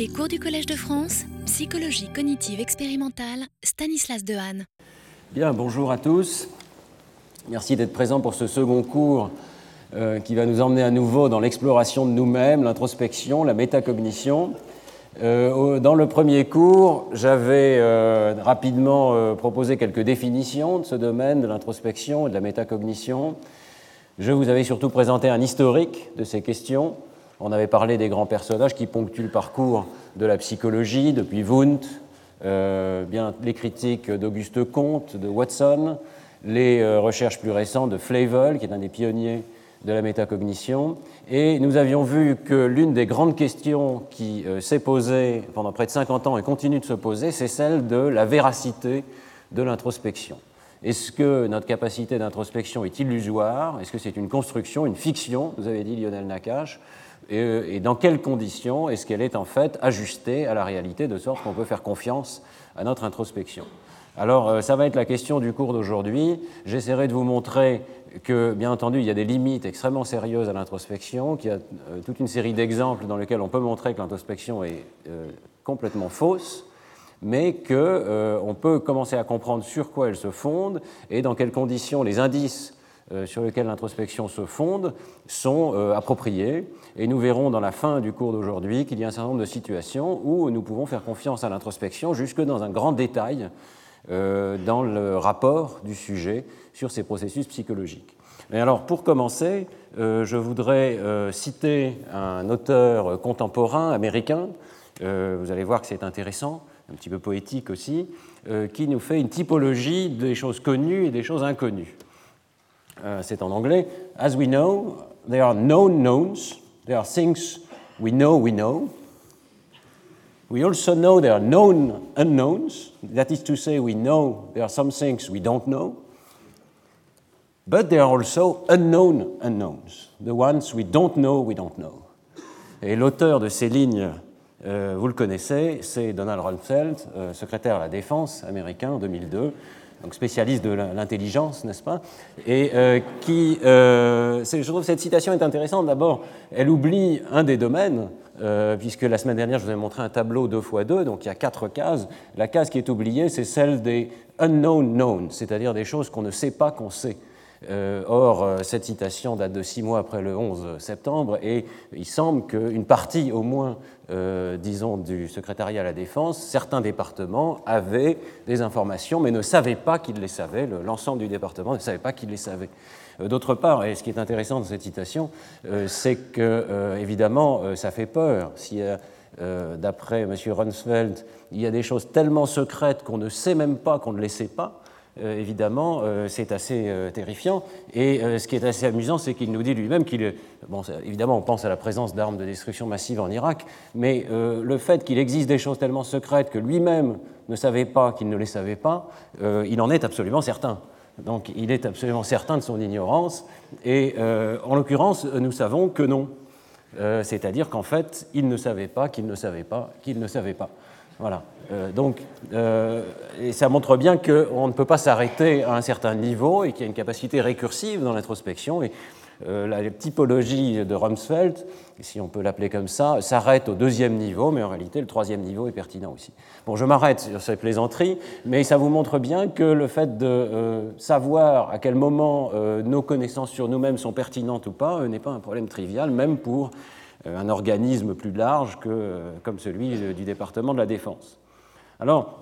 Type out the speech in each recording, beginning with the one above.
Les cours du Collège de France, psychologie cognitive expérimentale, Stanislas Dehaene. Bien, bonjour à tous. Merci d'être présents pour ce second cours euh, qui va nous emmener à nouveau dans l'exploration de nous-mêmes, l'introspection, la métacognition. Euh, dans le premier cours, j'avais euh, rapidement proposé quelques définitions de ce domaine de l'introspection et de la métacognition. Je vous avais surtout présenté un historique de ces questions on avait parlé des grands personnages qui ponctuent le parcours de la psychologie, depuis Wundt, euh, bien, les critiques d'Auguste Comte, de Watson, les euh, recherches plus récentes de Flavel, qui est un des pionniers de la métacognition. Et nous avions vu que l'une des grandes questions qui euh, s'est posée pendant près de 50 ans et continue de se poser, c'est celle de la véracité de l'introspection. Est-ce que notre capacité d'introspection est illusoire? Est-ce que c'est une construction, une fiction? Vous avez dit Lionel Nakache et, dans quelles conditions est-ce qu'elle est en fait ajustée à la réalité de sorte qu'on peut faire confiance à notre introspection? Alors euh, ça va être la question du cours d'aujourd'hui. J'essaierai de vous montrer que, bien entendu, il y a des limites extrêmement sérieuses à l'introspection, qu'il y a euh, toute une série d'exemples dans lesquels on peut montrer que l'introspection est euh, complètement fausse, mais qu'on peut commencer à comprendre sur quoi elle se fonde et dans quelles conditions les indices euh, sur lesquels l'introspection se fonde sont euh, appropriés. Et nous verrons dans la fin du cours d'aujourd'hui qu'il y a un certain nombre de situations où nous pouvons faire confiance à l'introspection jusque dans un grand détail euh, dans le rapport du sujet sur ces processus psychologiques. Mais alors, pour commencer, je voudrais citer un auteur contemporain américain. vous allez voir que c'est intéressant, un petit peu poétique aussi, qui nous fait une typologie des choses connues et des choses inconnues. Euh, c'est en anglais. As we know, there are known knowns, there are things we know we know. We also know there are known unknowns, that is to say, we know there are some things we don't know. But there are also unknown unknowns, the ones we don't know we don't know. Et l'auteur de ces lignes, euh, vous le connaissez, c'est Donald Rumsfeld, euh, secrétaire à la Défense américain en 2002 donc spécialiste de l'intelligence, n'est-ce pas? Et euh, qui, euh, je trouve cette citation est intéressante. D'abord, elle oublie un des domaines, euh, puisque la semaine dernière, je vous ai montré un tableau 2 x 2, donc il y a quatre cases. La case qui est oubliée, c'est celle des unknown knowns, c'est-à-dire des choses qu'on ne sait pas qu'on sait. Euh, or, euh, cette citation date de six mois après le 11 septembre et il semble qu'une partie au moins, euh, disons, du secrétariat à la défense, certains départements avaient des informations mais ne savaient pas qu'ils les savaient, l'ensemble du département ne savait pas qu'ils les savaient. D'autre part, et ce qui est intéressant dans cette citation, c'est que, évidemment, ça fait peur. Si, d'après M. Runsfeld, il y a des choses tellement secrètes qu'on ne sait même pas qu'on ne les sait pas, évidemment, euh, c'est assez euh, terrifiant. Et ce qui est assez amusant, c'est qu'il nous dit lui-même qu'il Bon, évidemment, on pense à la présence d'armes de destruction massive en Irak, mais le fait qu'il existe des choses tellement secrètes que lui-même ne savait pas qu'il ne les savait pas, il en est absolument certain. Donc il est absolument certain de son ignorance, et en l'occurrence, nous savons que non. C'est-à-dire qu'en fait, il ne savait pas qu'il ne savait pas qu'il ne savait pas. Voilà. Euh, donc, euh, ça montre bien qu'on ne peut pas s'arrêter à un certain niveau et qu'il y a une capacité récursive dans l'introspection. Et euh, la typologie de Rumsfeld, si on peut l'appeler comme ça, s'arrête au deuxième niveau, mais en réalité, le troisième niveau est pertinent aussi. Bon, je m'arrête sur ces plaisanteries, mais ça vous montre bien que le fait de savoir à quel moment nos connaissances sur nous-mêmes sont pertinentes ou pas n'est pas un problème trivial, même pour un organisme plus large que, euh, comme celui du département de la Défense. Alors,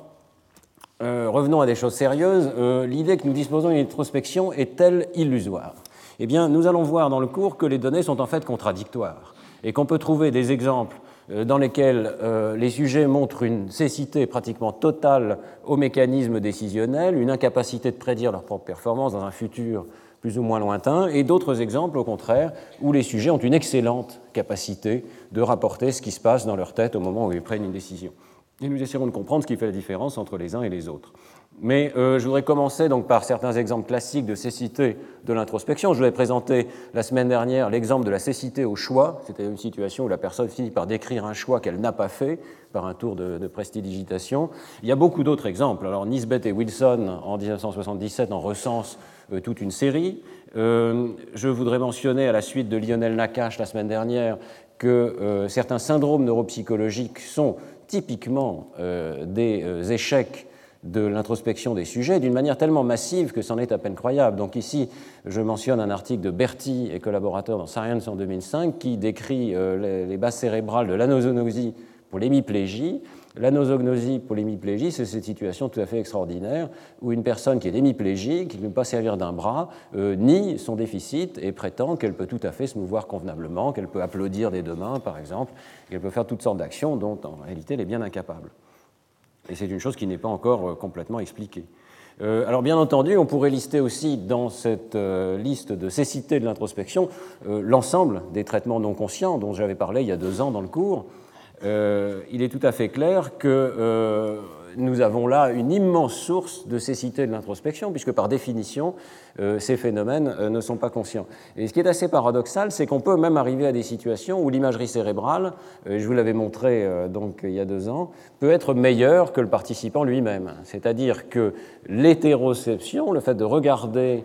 euh, revenons à des choses sérieuses. L'idée que nous disposons d'une introspection est-elle illusoire? Eh bien, nous allons voir dans le cours que les données sont en fait contradictoires et qu'on peut trouver des exemples dans lesquels les sujets montrent une cécité pratiquement totale au mécanisme décisionnel, une incapacité de prédire leur propre performance dans un futur plus ou moins lointains, et d'autres exemples, au contraire, où les sujets ont une excellente capacité de rapporter ce qui se passe dans leur tête au moment où ils prennent une décision. Et nous essaierons de comprendre ce qui fait la différence entre les uns et les autres. Mais euh, je voudrais commencer donc par certains exemples classiques de cécité de l'introspection. Je vous ai présenté la semaine dernière l'exemple de la cécité au choix, c'est-à-dire une situation où la personne finit par décrire un choix qu'elle n'a pas fait par un tour de, de prestidigitation. Il y a beaucoup d'autres exemples. Alors Nisbet et Wilson en 1977 en recensent toute une série. Euh, je voudrais mentionner à la suite de Lionel Nakache la semaine dernière que certains syndromes neuropsychologiques sont typiquement des échecs de l'introspection des sujets d'une manière tellement massive que c'en est à peine croyable. Donc ici, je mentionne un article de Berti et collaborateurs dans Science en 2005 qui décrit les, les bases cérébrales de l'anosognosie pour l'hémiplégie L'anosognosie pour l'hémiplégie, c'est cette situation tout à fait extraordinaire où une personne qui est hémiplégique, qui ne peut pas servir d'un bras, euh, nie son déficit et prétend qu'elle peut tout à fait se mouvoir convenablement, qu'elle peut applaudir des deux mains, par exemple, qu'elle peut faire toutes sortes d'actions dont en réalité elle est bien incapable. Et c'est une chose qui n'est pas encore euh, complètement expliquée. Euh, alors bien entendu, on pourrait lister aussi dans cette liste de cécité de l'introspection l'ensemble des traitements non conscients dont j'avais parlé il y a deux ans dans le cours, euh, il est tout à fait clair que euh, nous avons là une immense source de cécité de l'introspection, puisque par définition, euh, ces phénomènes ne sont pas conscients. Et ce qui est assez paradoxal, c'est qu'on peut même arriver à des situations où l'imagerie cérébrale, je vous l'avais montré donc il y a deux ans, peut être meilleure que le participant lui-même. C'est-à-dire que l'hétéroception, le fait de regarder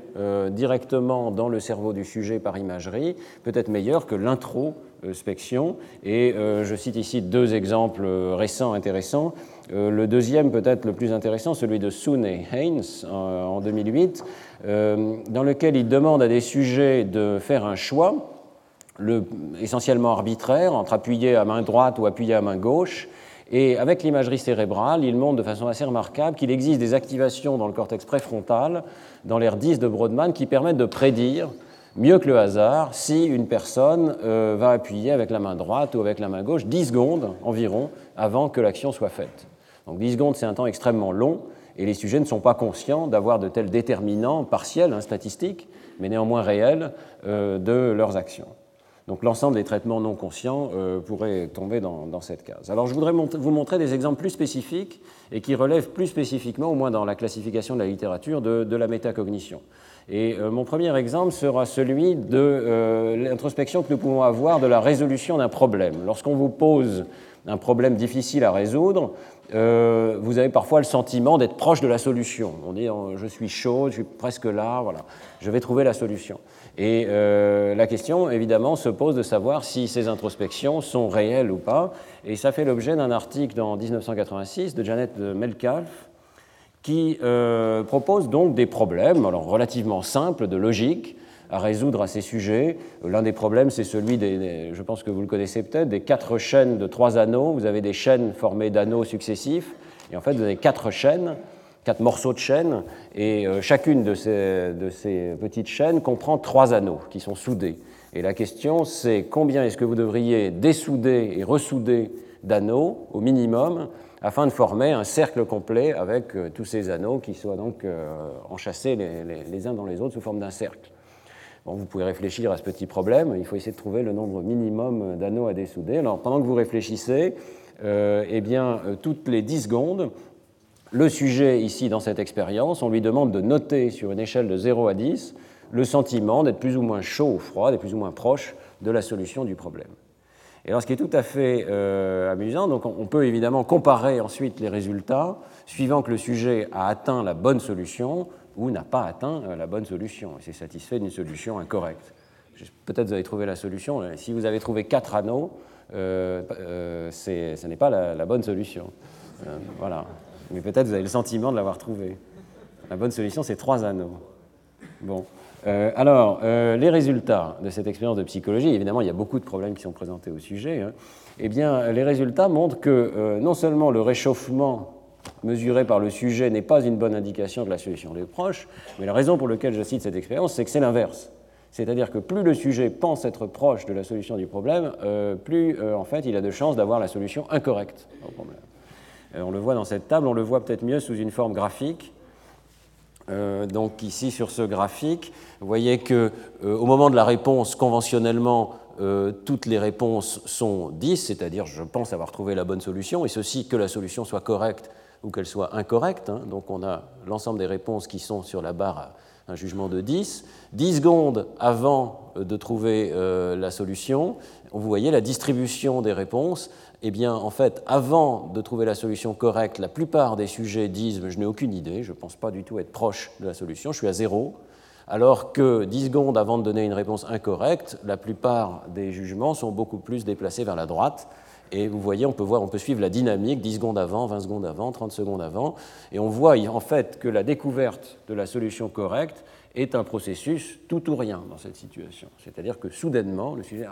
directement dans le cerveau du sujet par imagerie, peut être meilleure que l'intro spection. Et euh, je cite ici deux exemples récents intéressants. Euh, le deuxième, peut-être le plus intéressant, celui de Soon et Haynes en 2008, euh, dans lequel il demande à des sujets de faire un choix, le, essentiellement arbitraire, entre appuyer à main droite ou appuyer à main gauche. Et avec l'imagerie cérébrale, il montre de façon assez remarquable qu'il existe des activations dans le cortex préfrontal, dans l'air 10 de Brodmann, qui permettent de prédire mieux que le hasard si une personne euh, va appuyer avec la main droite ou avec la main gauche 10 secondes environ avant que l'action soit faite. Donc 10 secondes, c'est un temps extrêmement long et les sujets ne sont pas conscients d'avoir de tels déterminants partiels, hein, statistiques, mais néanmoins réels, euh, de leurs actions. Donc l'ensemble des traitements non conscients euh, pourrait tomber dans, cette case. Alors je voudrais vous montrer des exemples plus spécifiques et qui relèvent plus spécifiquement, au moins dans la classification de la littérature, de la métacognition. Et euh, mon premier exemple sera celui de euh, l'introspection que nous pouvons avoir de la résolution d'un problème. Lorsqu'on vous pose un problème difficile à résoudre, euh, vous avez parfois le sentiment d'être proche de la solution. On dit je suis chaud, je suis presque là, voilà, je vais trouver la solution. Et la question, évidemment, se pose de savoir si ces introspections sont réelles ou pas. Et ça fait l'objet d'un article en 1986 de Janet Melcalf qui euh, propose donc des problèmes, alors relativement simples, de logique, à résoudre à ces sujets. L'un des problèmes, c'est celui des, je pense que vous le connaissez peut-être, des quatre chaînes de trois anneaux. Vous avez des chaînes formées d'anneaux successifs, et en fait, vous avez quatre chaînes, quatre morceaux de chaînes, et euh, chacune de ces, de ces petites chaînes comprend trois anneaux qui sont soudés. Et la question, c'est combien est-ce que vous devriez dessouder et ressouder d'anneaux au minimum afin de former un cercle complet avec euh, tous ces anneaux qui soient donc euh, enchâssés les, uns dans les autres sous forme d'un cercle. Bon, vous pouvez réfléchir à ce petit problème, il faut essayer de trouver le nombre minimum d'anneaux à dessouder. Alors pendant que vous réfléchissez, euh, eh bien, toutes les 10 secondes, le sujet ici dans cette expérience, on lui demande de noter sur une échelle de 0 à 10 le sentiment d'être plus ou moins chaud ou froid, d'être plus ou moins proche de la solution du problème. Et alors, ce qui est tout à fait euh, amusant, donc on peut évidemment comparer ensuite les résultats suivant que le sujet a atteint la bonne solution ou n'a pas atteint euh, la bonne solution et s'est satisfait d'une solution incorrecte. Peut-être vous avez trouvé la solution. Si vous avez trouvé quatre anneaux, euh, ce n'est pas la, bonne solution. voilà. Mais peut-être vous avez le sentiment de l'avoir trouvé. La bonne solution, c'est trois anneaux. Bon. Euh, alors, euh, les résultats de cette expérience de psychologie, évidemment, il y a beaucoup de problèmes qui sont présentés au sujet. Hein. Eh bien, les résultats montrent que euh, non seulement le réchauffement mesuré par le sujet n'est pas une bonne indication de la solution des proches, mais la raison pour laquelle je cite cette expérience, c'est que c'est l'inverse. C'est-à-dire que plus le sujet pense être proche de la solution du problème, plus en fait il a de chances d'avoir la solution incorrecte au problème. on le voit dans cette table, on le voit peut-être mieux sous une forme graphique. Euh, donc ici sur ce graphique, vous voyez que euh, au moment de la réponse, conventionnellement, euh, toutes les réponses sont 10, c'est-à-dire je pense avoir trouvé la bonne solution, et ceci que la solution soit correcte ou qu'elle soit incorrecte. Hein. donc on a l'ensemble des réponses qui sont sur la barre à un jugement de 10. 10 secondes avant de trouver la solution, vous voyez la distribution des réponses eh bien, en fait, avant de trouver la solution correcte, la plupart des sujets disent Je n'ai aucune idée, je ne pense pas du tout être proche de la solution, je suis à zéro. alors que 10 secondes avant de donner une réponse incorrecte, la plupart des jugements sont beaucoup plus déplacés vers la droite. Et vous voyez, on peut, voir, on peut suivre la dynamique 10 secondes avant, 20 secondes avant, 30 secondes avant. Et on voit en fait que la découverte de la solution correcte est un processus tout ou rien dans cette situation. C'est-à-dire que soudainement, le sujet,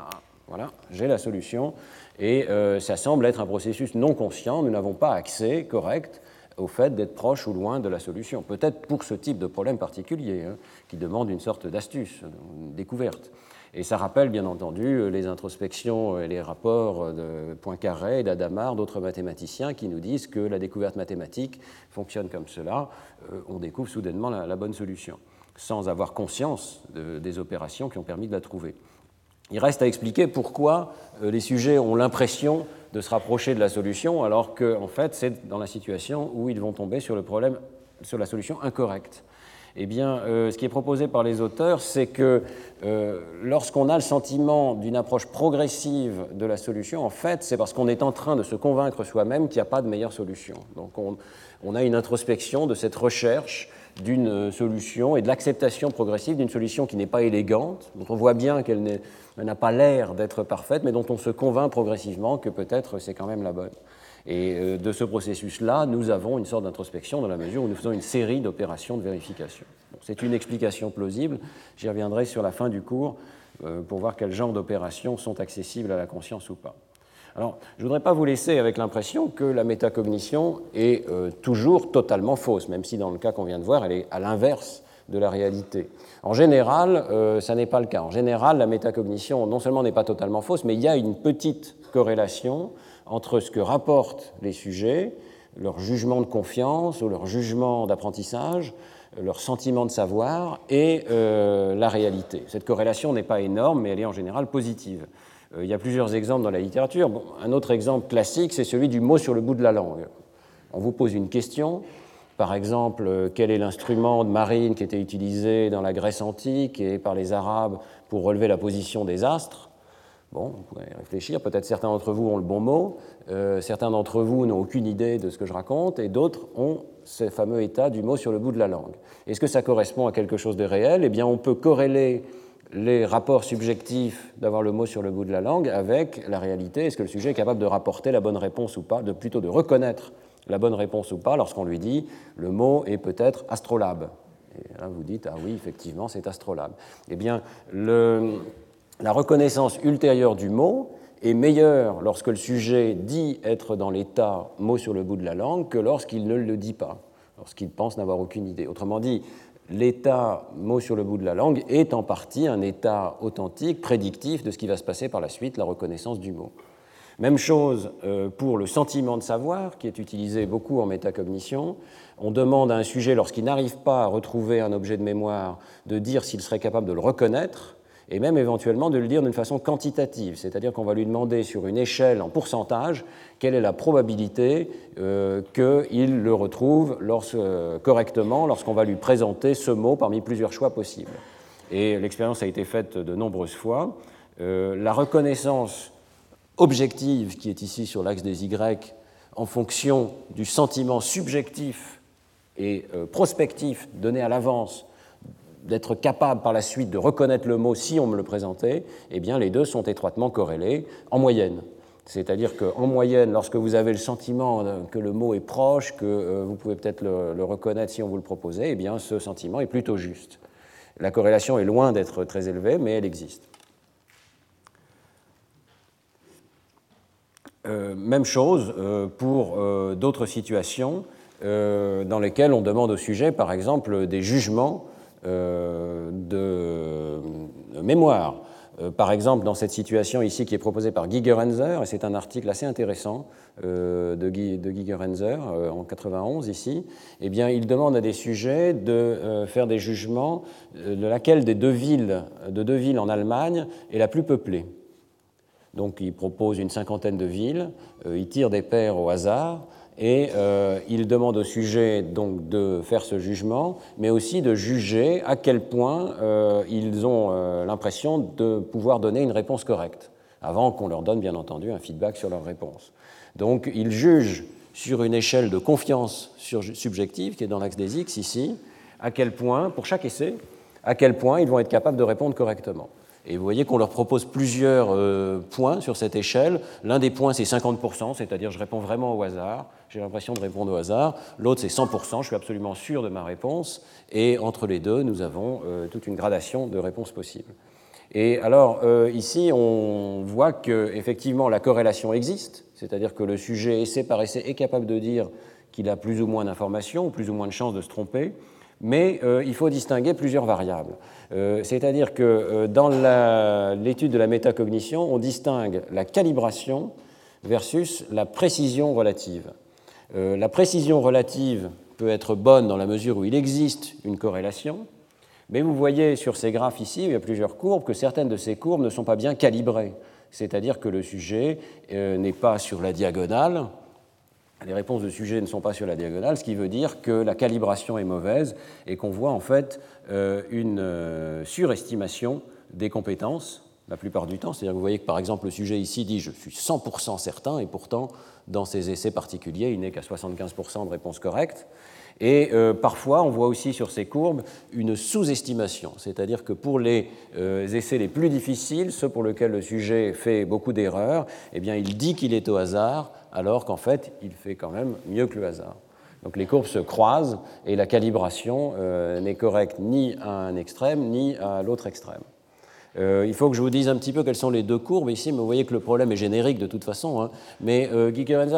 voilà, j'ai la solution, et euh, ça semble être un processus non conscient, nous n'avons pas accès correct au fait d'être proche ou loin de la solution. Peut-être pour ce type de problème particulier, hein, qui demande une sorte d'astuce, une découverte. Et ça rappelle bien entendu les introspections et les rapports de Poincaré, d'Adamard, d'autres mathématiciens qui nous disent que la découverte mathématique fonctionne comme cela. Euh, on découvre soudainement la, bonne solution, sans avoir conscience des opérations qui ont permis de la trouver. Il reste à expliquer pourquoi euh, les sujets ont l'impression de se rapprocher de la solution, alors que, en fait, c'est dans la situation où ils vont tomber sur le problème, sur la solution incorrecte. Eh bien, euh, ce qui est proposé par les auteurs, c'est que euh, lorsqu'on a le sentiment d'une approche progressive de la solution, en fait, c'est parce qu'on est en train de se convaincre soi-même qu'il n'y a pas de meilleure solution. Donc, on, on, a une introspection de cette recherche d'une solution et de l'acceptation progressive d'une solution qui n'est pas élégante, dont on voit bien qu'elle n'a pas l'air d'être parfaite, mais dont on se convainc progressivement que peut-être c'est quand même la bonne. Et euh, de ce processus-là, nous avons une sorte d'introspection dans la mesure où nous faisons une série d'opérations de vérification. c'est une explication plausible. J'y reviendrai sur la fin du cours euh, pour voir quel genre d'opérations sont accessibles à la conscience ou pas. Alors, je ne voudrais pas vous laisser avec l'impression que la métacognition est euh, toujours totalement fausse, même si dans le cas qu'on vient de voir, elle est à l'inverse de la réalité. En général, ça n'est pas le cas. En général, la métacognition non seulement n'est pas totalement fausse, mais il y a une petite corrélation entre ce que rapportent les sujets, leur jugement de confiance ou leur jugement d'apprentissage, leur sentiment de savoir et euh, la réalité. Cette corrélation n'est pas énorme, mais elle est en général positive. Euh, il y a plusieurs exemples dans la littérature. un autre exemple classique, c'est celui du mot sur le bout de la langue. On vous pose une question, par exemple, euh, quel est l'instrument de marine qui était utilisé dans la Grèce antique et par les Arabes pour relever la position des astres? Bon, vous pouvez réfléchir. Peut-être certains d'entre vous ont le bon mot, euh, certains d'entre vous n'ont aucune idée de ce que je raconte, et d'autres ont ce fameux état du mot sur le bout de la langue. Est-ce que ça correspond à quelque chose de réel? Eh bien, on peut corréler les rapports subjectifs d'avoir le mot sur le bout de la langue avec la réalité. Est-ce que le sujet est capable de rapporter la bonne réponse ou pas, de plutôt de reconnaître la bonne réponse ou pas lorsqu'on lui dit le mot est peut-être astrolabe? Et là, vous dites ah oui, effectivement, c'est astrolabe. Eh bien, la reconnaissance ultérieure du mot est meilleure lorsque le sujet dit être dans l'état mot sur le bout de la langue que lorsqu'il ne le dit pas, lorsqu'il pense n'avoir aucune idée. Autrement dit, l'état mot sur le bout de la langue est en partie un état authentique, prédictif de ce qui va se passer par la suite, la reconnaissance du mot. Même chose euh, pour le sentiment de savoir, qui est utilisé beaucoup en métacognition. On demande à un sujet, lorsqu'il n'arrive pas à retrouver un objet de mémoire, de dire s'il serait capable de le reconnaître et même éventuellement de le dire d'une façon quantitative, c'est-à-dire qu'on va lui demander sur une échelle en pourcentage quelle est la probabilité euh, qu'il le retrouve euh, correctement lorsqu'on va lui présenter ce mot parmi plusieurs choix possibles. Et l'expérience a été faite de nombreuses fois. Euh, la reconnaissance objective qui est ici sur l'axe des Y en fonction du sentiment subjectif et prospectif donné à l'avance d'être capable par la suite de reconnaître le mot si on me le présentait, eh bien les deux sont étroitement corrélés en moyenne. C'est-à-dire qu'en moyenne, lorsque vous avez le sentiment que le mot est proche, que euh, vous pouvez peut-être le, reconnaître si on vous le proposait, eh bien ce sentiment est plutôt juste. La corrélation est loin d'être très élevée, mais elle existe. Euh, même chose euh, pour d'autres situations dans lesquelles on demande au sujet, par exemple, des jugements euh, de mémoire. Euh, par exemple, dans cette situation ici qui est proposée par Guy et c'est un article assez intéressant euh, de de en 91 ici, eh bien, il demande à des sujets de faire des jugements de laquelle des deux villes, de deux villes en Allemagne est la plus peuplée. Donc il propose une cinquantaine de villes, il tire des paires au hasard, et euh, il demande au sujet donc de faire ce jugement, mais aussi de juger à quel point euh, ils ont euh, l'impression de pouvoir donner une réponse correcte, avant qu'on leur donne bien entendu un feedback sur leur réponse. Donc il juge sur une échelle de confiance subjective, qui est dans l'axe des X ici, à quel point, pour chaque essai, à quel point ils vont être capables de répondre correctement. Et vous voyez qu'on leur propose plusieurs euh, points sur cette échelle. L'un des points, c'est 50%, c'est-à-dire je réponds vraiment au hasard, j'ai l'impression de répondre au hasard. L'autre, c'est 100%, je suis absolument sûr de ma réponse. Et entre les deux, nous avons euh, toute une gradation de réponses possibles. Et alors, euh, ici, on voit qu'effectivement, la corrélation existe, c'est-à-dire que le sujet, essai par essai, est capable de dire qu'il a plus ou moins d'informations, ou plus ou moins de chances de se tromper mais euh, il faut distinguer plusieurs variables. Euh, c'est-à-dire que euh, dans l'étude de la métacognition, on distingue la calibration versus la précision relative. la précision relative peut être bonne dans la mesure où il existe une corrélation, mais vous voyez sur ces graphes ici, il y a plusieurs courbes, que certaines de ces courbes ne sont pas bien calibrées. C'est-à-dire que le sujet n'est pas sur la diagonale, les réponses de sujet ne sont pas sur la diagonale, ce qui veut dire que la calibration est mauvaise et qu'on voit en fait euh, une euh, surestimation des compétences la plupart du temps. C'est-à-dire que vous voyez que par exemple le sujet ici dit je suis 100% certain et pourtant dans ces essais particuliers il n'est qu'à 75% de réponses correctes. Et euh, parfois, on voit aussi sur ces courbes une sous-estimation, c'est-à-dire que pour les essais les plus difficiles, ceux pour lesquels le sujet fait beaucoup d'erreurs, eh bien, il dit qu'il est au hasard, alors qu'en fait, il fait quand même mieux que le hasard. Donc les courbes se croisent et la calibration euh, n'est correcte ni à un extrême ni à l'autre extrême. Euh, il faut que je vous dise un petit peu quelles sont les deux courbes ici, mais vous voyez que le problème est générique de toute façon. Hein. Mais euh,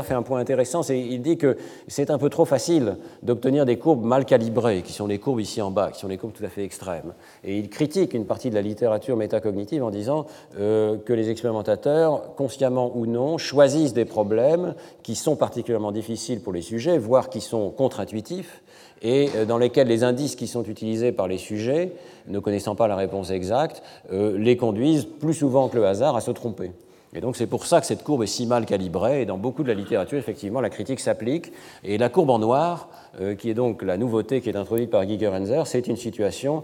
fait un point intéressant, c'est il dit que c'est un peu trop facile d'obtenir des courbes mal calibrées, qui sont les courbes ici en bas, qui sont les courbes tout à fait extrêmes. Et il critique une partie de la littérature métacognitive en disant euh, que les expérimentateurs, consciemment ou non, choisissent des problèmes qui sont particulièrement difficiles pour les sujets, voire qui sont contre-intuitifs, et euh, dans lesquels les indices qui sont utilisés par les sujets, ne connaissant pas la réponse exacte, euh, les conduisent plus souvent que le hasard à se tromper. Et donc c'est pour ça que cette courbe est si mal calibrée, et dans beaucoup de la littérature, effectivement, la critique s'applique. Et la courbe en noir, euh, qui est donc la nouveauté qui est introduite par Gigerenzer, c'est une situation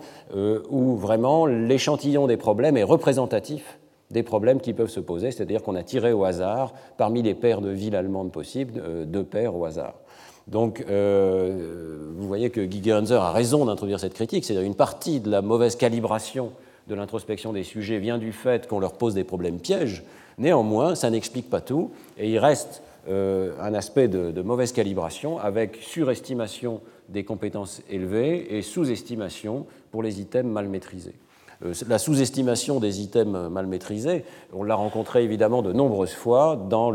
où vraiment l'échantillon des problèmes est représentatif des problèmes qui peuvent se poser, c'est-à-dire qu'on a tiré au hasard, parmi les paires de villes allemandes possibles, deux paires au hasard. Donc, euh, vous voyez que Guy a raison d'introduire cette critique, c'est-à-dire une partie de la mauvaise calibration de l'introspection des sujets vient du fait qu'on leur pose des problèmes pièges. Néanmoins, ça n'explique pas tout, et il reste euh, un aspect de, mauvaise calibration avec surestimation des compétences élevées et sous-estimation pour les items mal maîtrisés. Euh, la sous-estimation des items mal maîtrisés, on l'a rencontré évidemment de nombreuses fois dans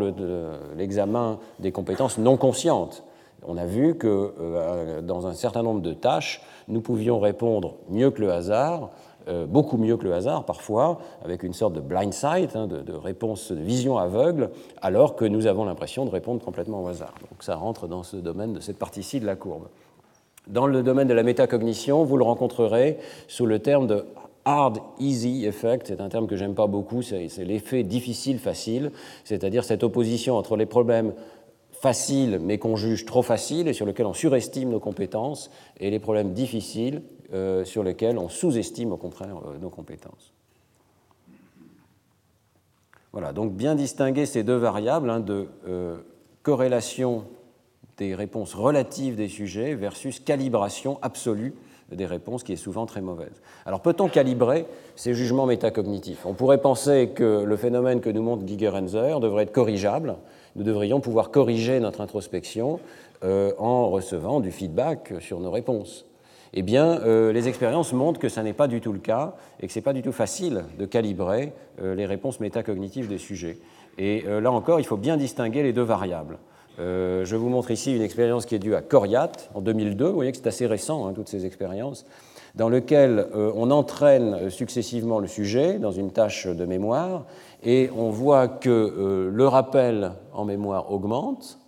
l'examen des compétences non conscientes on a vu que euh, dans un certain nombre de tâches, nous pouvions répondre mieux que le hasard, euh, beaucoup mieux que le hasard parfois, avec une sorte de blind sight, hein, de, réponse, de vision aveugle, alors que nous avons l'impression de répondre complètement au hasard. Donc ça rentre dans ce domaine de cette partie-ci de la courbe. Dans le domaine de la métacognition, vous le rencontrerez sous le terme de hard easy effect, c'est un terme que j'aime pas beaucoup, c'est l'effet difficile facile, c'est-à-dire cette opposition entre les problèmes facile mais qu'on juge trop facile et sur lequel on surestime nos compétences, et les problèmes difficiles euh, sur lesquels on sous-estime au contraire euh, nos compétences. Voilà, donc bien distinguer ces deux variables hein, de euh, corrélation des réponses relatives des sujets versus calibration absolue des réponses qui est souvent très mauvaise. Alors peut-on calibrer ces jugements métacognitifs? On pourrait penser que le phénomène que nous montre Gigerenzer devrait être corrigeable nous devrions pouvoir corriger notre introspection euh, en recevant du feedback sur nos réponses. Eh bien, euh, les expériences montrent que ce n'est pas du tout le cas et que ce n'est pas du tout facile de calibrer euh, les réponses métacognitives des sujets. Et là encore, il faut bien distinguer les deux variables. je vous montre ici une expérience qui est due à Coriat en 2002. Vous voyez que c'est assez récent, hein, toutes ces expériences, dans lequel on entraîne successivement le sujet dans une tâche de mémoire et on voit que euh, le rappel en mémoire augmente,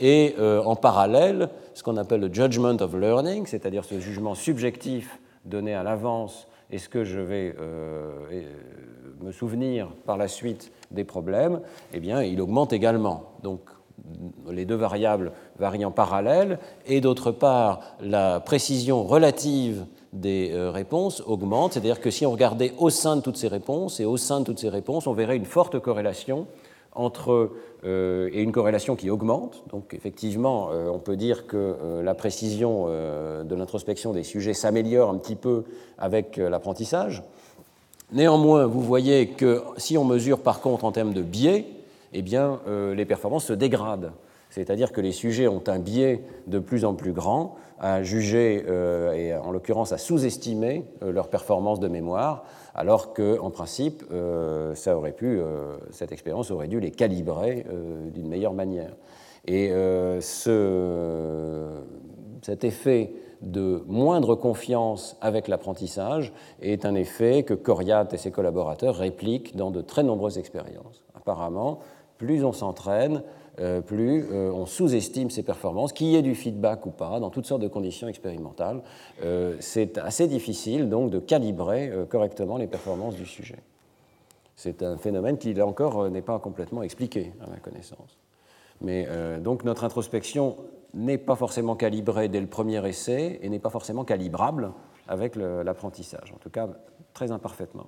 et euh, en parallèle, ce qu'on appelle le judgment of learning, c'est-à-dire ce jugement subjectif donné à l'avance, est-ce que je vais euh, me souvenir par la suite des problèmes, eh bien, il augmente également. Donc, les deux variables varient en parallèle, et d'autre part, la précision relative des euh, réponses augmente. C'est-à-dire que si on regardait au sein de toutes ces réponses et au sein de toutes ces réponses, on verrait une forte corrélation entre, et une corrélation qui augmente. Donc effectivement, on peut dire que la précision de l'introspection des sujets s'améliore un petit peu avec l'apprentissage. Néanmoins, vous voyez que si on mesure par contre en termes de biais, eh bien, les performances se dégradent. C'est-à-dire que les sujets ont un biais de plus en plus grand à juger, euh, et en l'occurrence à sous-estimer euh, leur performance de mémoire, alors qu'en principe, euh, cette expérience aurait dû les calibrer d'une meilleure manière. Et ce, cet effet de moindre confiance avec l'apprentissage est un effet que Coriat et ses collaborateurs répliquent dans de très nombreuses expériences. Apparemment, plus on s'entraîne, plus euh, on sous-estime ses performances, qu'il y ait du feedback ou pas, dans toutes sortes de conditions expérimentales. Euh, c'est assez difficile donc de calibrer correctement les performances du sujet. C'est un phénomène qui, là encore, n'est pas complètement expliqué à ma connaissance. Mais donc notre introspection n'est pas forcément calibrée dès le premier essai et n'est pas forcément calibrable avec l'apprentissage, en tout cas très imparfaitement.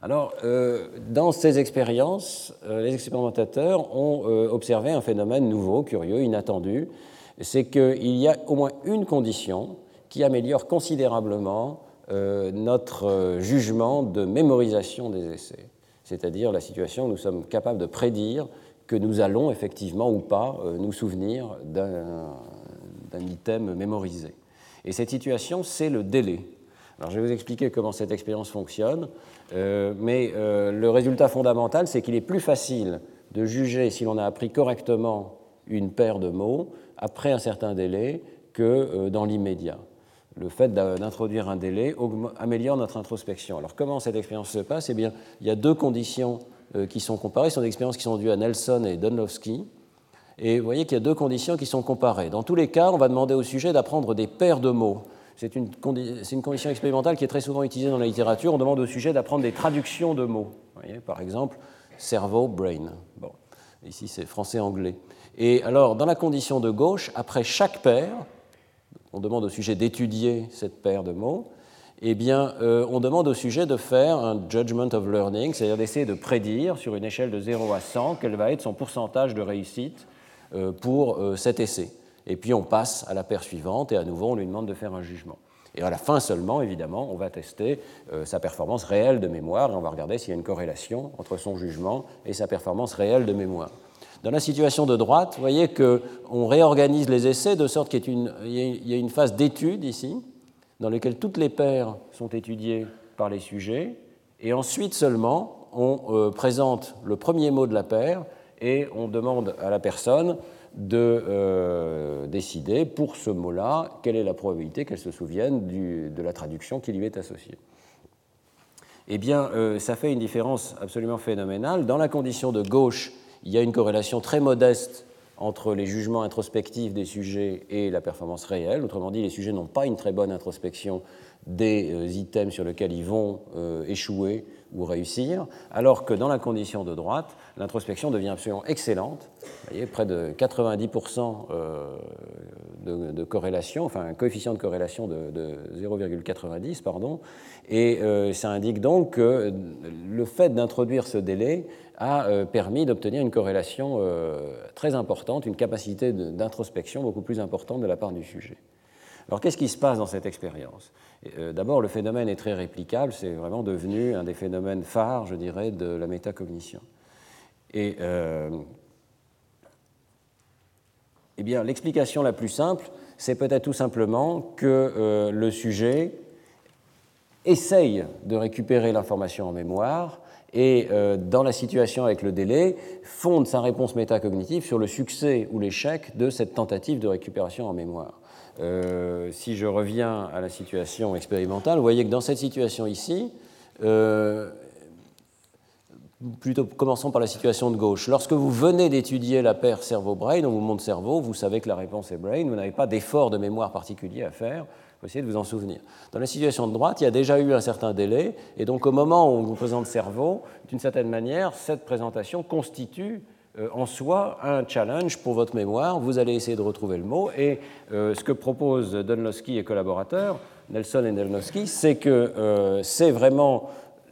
Alors, euh, dans ces expériences, euh, les expérimentateurs ont euh, observé un phénomène nouveau, curieux, inattendu, c'est qu'il y a au moins une condition qui améliore considérablement notre jugement de mémorisation des essais, c'est-à-dire la situation où nous sommes capables de prédire que nous allons effectivement ou pas nous souvenir d'un item mémorisé. Et cette situation, c'est le délai. Alors, je vais vous expliquer comment cette expérience fonctionne. Euh, mais euh, le résultat fondamental, c'est qu'il est plus facile de juger si l'on a appris correctement une paire de mots après un certain délai que euh, dans l'immédiat. Le fait d'introduire un délai améliore notre introspection. Alors comment cette expérience se passe? Eh bien, il y a deux conditions qui sont comparées. Ce sont des expériences qui sont dues à Nelson et Dunlowski. Et vous voyez qu'il y a deux conditions qui sont comparées. Dans tous les cas, on va demander au sujet d'apprendre des paires de mots c'est une, condition expérimentale qui est très souvent utilisée dans la littérature. On demande au sujet d'apprendre des traductions de mots. par exemple, cerveau, brain. Bon, ici c'est français-anglais. Et alors, dans la condition de gauche, après chaque paire, on demande au sujet d'étudier cette paire de mots, eh bien, euh, on demande au sujet de faire un judgment of learning, c'est-à-dire d'essayer de prédire sur une échelle de 0 à 100 quel va être son pourcentage de réussite euh, pour euh, cet essai et puis on passe à la paire suivante, et à nouveau on lui demande de faire un jugement. Et à la fin seulement, évidemment, on va tester euh, sa performance réelle de mémoire, et on va regarder s'il y a une corrélation entre son jugement et sa performance réelle de mémoire. Dans la situation de droite, vous voyez qu'on réorganise les essais de sorte qu'il y, a une phase d'étude ici, dans laquelle toutes les paires sont étudiées par les sujets, et ensuite seulement on euh, présente le premier mot de la paire et on demande à la personne de euh, décider pour ce mot-là quelle est la probabilité qu'elle se souvienne de la traduction qui lui est associée. Eh bien, euh, ça fait une différence absolument phénoménale. Dans la condition de gauche, il y a une corrélation très modeste entre les jugements introspectifs des sujets et la performance réelle. Autrement dit, les sujets n'ont pas une très bonne introspection des euh, items sur lesquels ils vont échouer ou réussir, alors que dans la condition de droite, l'introspection devient absolument excellente. Vous voyez, près de 90% euh, de, corrélation, enfin un coefficient de corrélation de, 0,90, pardon, et euh, ça indique donc que le fait d'introduire ce délai a euh, permis d'obtenir une corrélation très importante, une capacité d'introspection beaucoup plus importante de la part du sujet. Alors qu'est-ce qui se passe dans cette expérience? Euh, D'abord, le phénomène est très réplicable, c'est vraiment devenu un des phénomènes phares, je dirais, de la métacognition. Et euh, eh bien, l'explication la plus simple, c'est peut-être tout simplement que euh, le sujet essaye de récupérer l'information en mémoire et, dans la situation avec le délai, fonde sa réponse métacognitive sur le succès ou l'échec de cette tentative de récupération en mémoire. Euh, si je reviens à la situation expérimentale, vous voyez que dans cette situation ici, euh, plutôt commençons par la situation de gauche. Lorsque vous venez d'étudier la paire cerveau-brain, on vous montre cerveau, vous savez que la réponse est brain, vous n'avez pas d'effort de mémoire particulier à faire, vous essayez de vous en souvenir. Dans la situation de droite, il y a déjà eu un certain délai, et donc au moment où on vous présente cerveau, d'une certaine manière, cette présentation constitue en soi un challenge pour votre mémoire. Vous allez essayer de retrouver le mot. Et euh, ce que proposent Dunlowski et collaborateurs, Nelson et Dunlowski, c'est que euh, c'est vraiment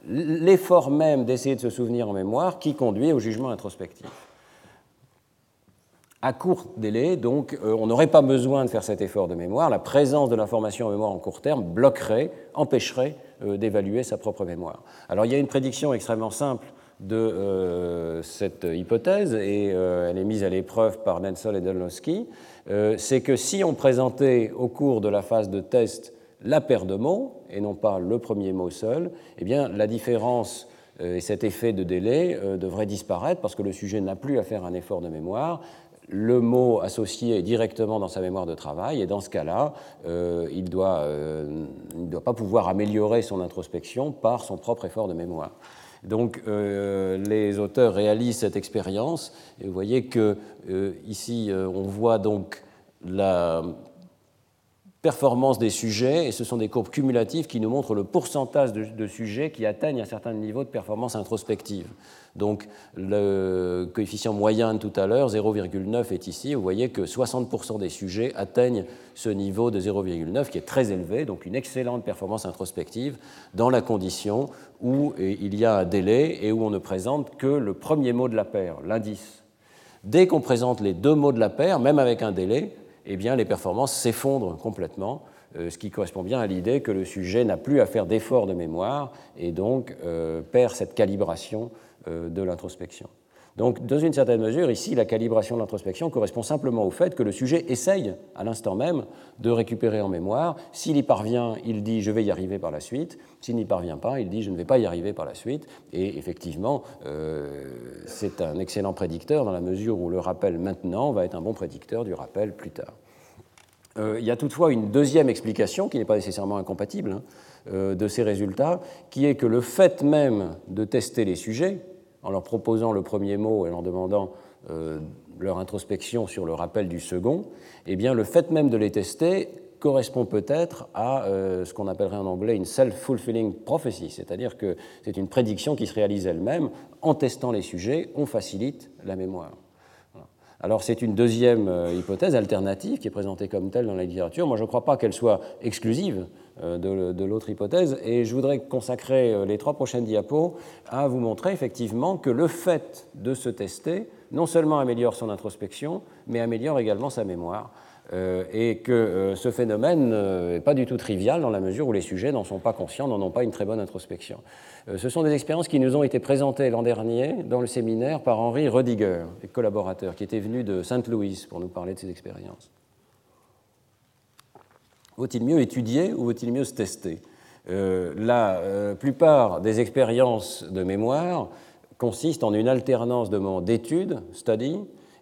l'effort même d'essayer de se souvenir en mémoire qui conduit au jugement introspectif. À court délai, donc, euh, on n'aurait pas besoin de faire cet effort de mémoire. La présence de l'information en mémoire en court terme bloquerait, empêcherait euh, d'évaluer sa propre mémoire. Alors, il y a une prédiction extrêmement simple de euh, cette hypothèse, et elle est mise à l'épreuve par Nensol et Dolnowski, c'est que si on présentait au cours de la phase de test la paire de mots, et non pas le premier mot seul, eh bien, la différence et cet effet de délai devrait disparaître parce que le sujet n'a plus à faire un effort de mémoire le mot associé directement dans sa mémoire de travail, et dans ce cas-là, euh, il ne euh, doit, pas pouvoir améliorer son introspection par son propre effort de mémoire. Donc euh, les auteurs réalisent cette expérience, et vous voyez que ici on voit donc la performance des sujets, et ce sont des courbes cumulatives qui nous montrent le pourcentage de, sujets qui atteignent un certain niveau de performance introspective. Donc le coefficient moyen de tout à l'heure, 0,9 est ici. Vous voyez que 60% des sujets atteignent ce niveau de 0,9 qui est très élevé, donc une excellente performance introspective dans la condition où il y a un délai et où on ne présente que le premier mot de la paire, l'indice. Dès qu'on présente les deux mots de la paire, même avec un délai, eh bien, les performances s'effondrent complètement, euh, ce qui correspond bien à l'idée que le sujet n'a plus à faire d'efforts de mémoire et donc euh, perd cette calibration de l'introspection. Donc, dans une certaine mesure, ici, la calibration de l'introspection correspond simplement au fait que le sujet essaye, à l'instant même, de récupérer en mémoire. S'il y parvient, il dit je vais y arriver par la suite. S'il n'y parvient pas, il dit je ne vais pas y arriver par la suite. Et effectivement, euh, c'est un excellent prédicteur dans la mesure où le rappel maintenant va être un bon prédicteur du rappel plus tard. Euh, il y a toutefois une deuxième explication qui n'est pas nécessairement incompatible hein, euh, de ces résultats, qui est que le fait même de tester les sujets, en leur proposant le premier mot et en leur demandant euh, leur introspection sur le rappel du second, eh bien, le fait même de les tester correspond peut-être à euh, ce qu'on appellerait en anglais une self-fulfilling prophecy, c'est-à-dire que c'est une prédiction qui se réalise elle-même. En testant les sujets, on facilite la mémoire. Alors c'est une deuxième euh, hypothèse alternative qui est présentée comme telle dans la littérature. Moi je ne crois pas qu'elle soit exclusive euh, de, l'autre hypothèse et je voudrais consacrer euh, les trois prochaines diapos à vous montrer effectivement que le fait de se tester non seulement améliore son introspection, mais améliore également sa mémoire. et que ce phénomène n'est pas du tout trivial dans la mesure où les sujets n'en sont pas conscients, n'en ont pas une très bonne introspection. Euh, ce sont des expériences qui nous ont été présentées l'an dernier dans le séminaire par Henri Rediger, collaborateur, qui était venu de Sainte-Louise pour nous parler de ces expériences. Vaut-il mieux étudier ou vaut-il mieux se tester? Euh, La euh, plupart des expériences de mémoire consistent en une alternance de moments d'étude, study,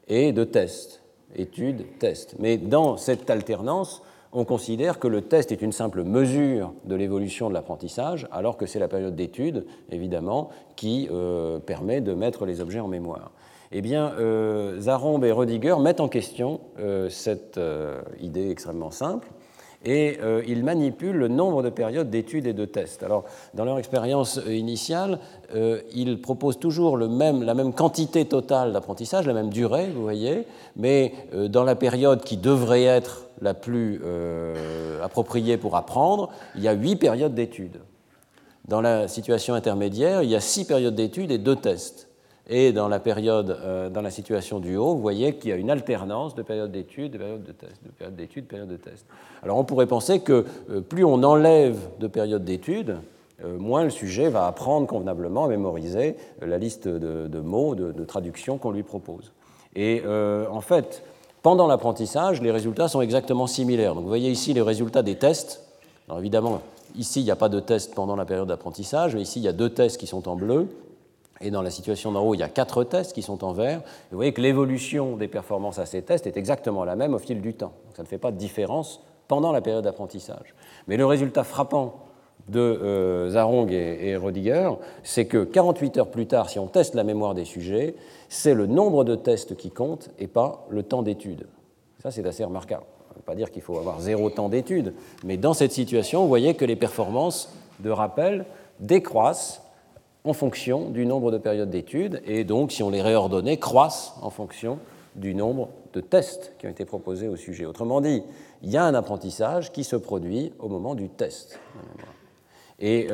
et de test, étude, test. Mais dans cette alternance, on considère que le test est une simple mesure de l'évolution de l'apprentissage, alors que c'est la période d'étude, évidemment, qui euh, permet de mettre les objets en mémoire. Eh bien, Zarombe et Rodiger mettent en question cette idée extrêmement simple et ils manipulent le nombre de périodes d'études et de tests. Alors, dans leur expérience initiale, ils proposent toujours la même quantité totale d'apprentissage, la même durée, vous voyez, mais dans la période qui devrait être la plus euh, appropriée pour apprendre, il y a huit périodes d'études. Dans la situation intermédiaire, il y a six périodes d'études et deux tests. Et dans la période, euh, dans la situation du haut, vous voyez qu'il y a une alternance de périodes d'études, de périodes de tests, de périodes d'études, périodes de tests. Alors on pourrait penser que euh, plus on enlève de périodes d'études, moins le sujet va apprendre convenablement à mémoriser la liste de, mots, de, de traductions qu'on lui propose. Et en fait, pendant l'apprentissage, les résultats sont exactement similaires. Donc vous voyez ici les résultats des tests. Alors évidemment, ici, il n'y a pas de test pendant la période d'apprentissage, mais ici, il y a deux tests qui sont en bleu. Et dans la situation d'en haut, il y a quatre tests qui sont en vert. vous voyez que l'évolution des performances à ces tests est exactement la même au fil du temps. Donc ça ne fait pas de différence pendant la période d'apprentissage. Mais le résultat frappant de euh, Zarong et, et Rodiger, c'est que 48 heures plus tard, si on teste la mémoire des sujets, c'est le nombre de tests qui compte et pas le temps d'étude. Ça, c'est assez remarquable. On ne veut pas dire qu'il faut avoir zéro temps d'étude, mais dans cette situation, vous voyez que les performances de rappel décroissent en fonction du nombre de périodes d'études, et donc, si on les réordonnait, croissent en fonction du nombre de tests qui ont été proposés au sujet. Autrement dit, il y a un apprentissage qui se produit au moment du test. Et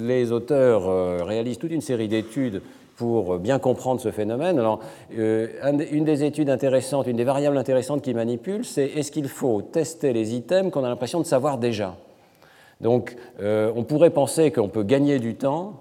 les auteurs réalisent toute une série d'études pour bien comprendre ce phénomène. Alors, une des études intéressantes, une des variables intéressantes qui manipule, c'est est-ce qu'il faut tester les items qu'on a l'impression de savoir déjà? Donc, on pourrait penser qu'on peut gagner du temps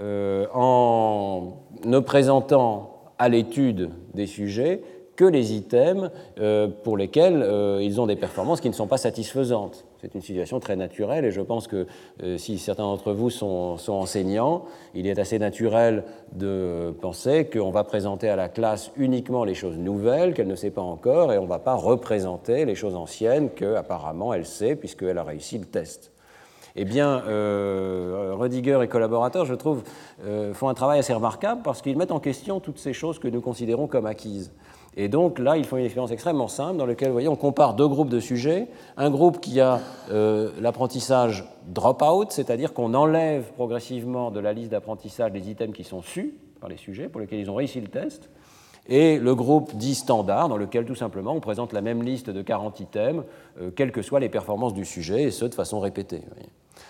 en ne présentant à l'étude des sujets que les items euh, pour lesquels euh, ils ont des performances qui ne sont pas satisfaisantes. C'est une situation très naturelle et je pense que euh, si certains d'entre vous sont, enseignants, il est assez naturel de penser qu'on va présenter à la classe uniquement les choses nouvelles qu'elle ne sait pas encore et on ne va pas représenter les choses anciennes qu'apparemment elle sait puisqu'elle a réussi le test. Eh bien, Rediger et collaborateurs, je trouve, font un travail assez remarquable parce qu'ils mettent en question toutes ces choses que nous considérons comme acquises. Et donc là, ils font une expérience extrêmement simple dans laquelle, vous voyez, on compare deux groupes de sujets. Un groupe qui a euh, l'apprentissage drop-out, c'est-à-dire qu'on enlève progressivement de la liste d'apprentissage les items qui sont sus par les sujets, pour lesquels ils ont réussi le test. Et le groupe dit standard, dans lequel tout simplement on présente la même liste de 40 items, euh, quelles que soient les performances du sujet, et ce de façon répétée.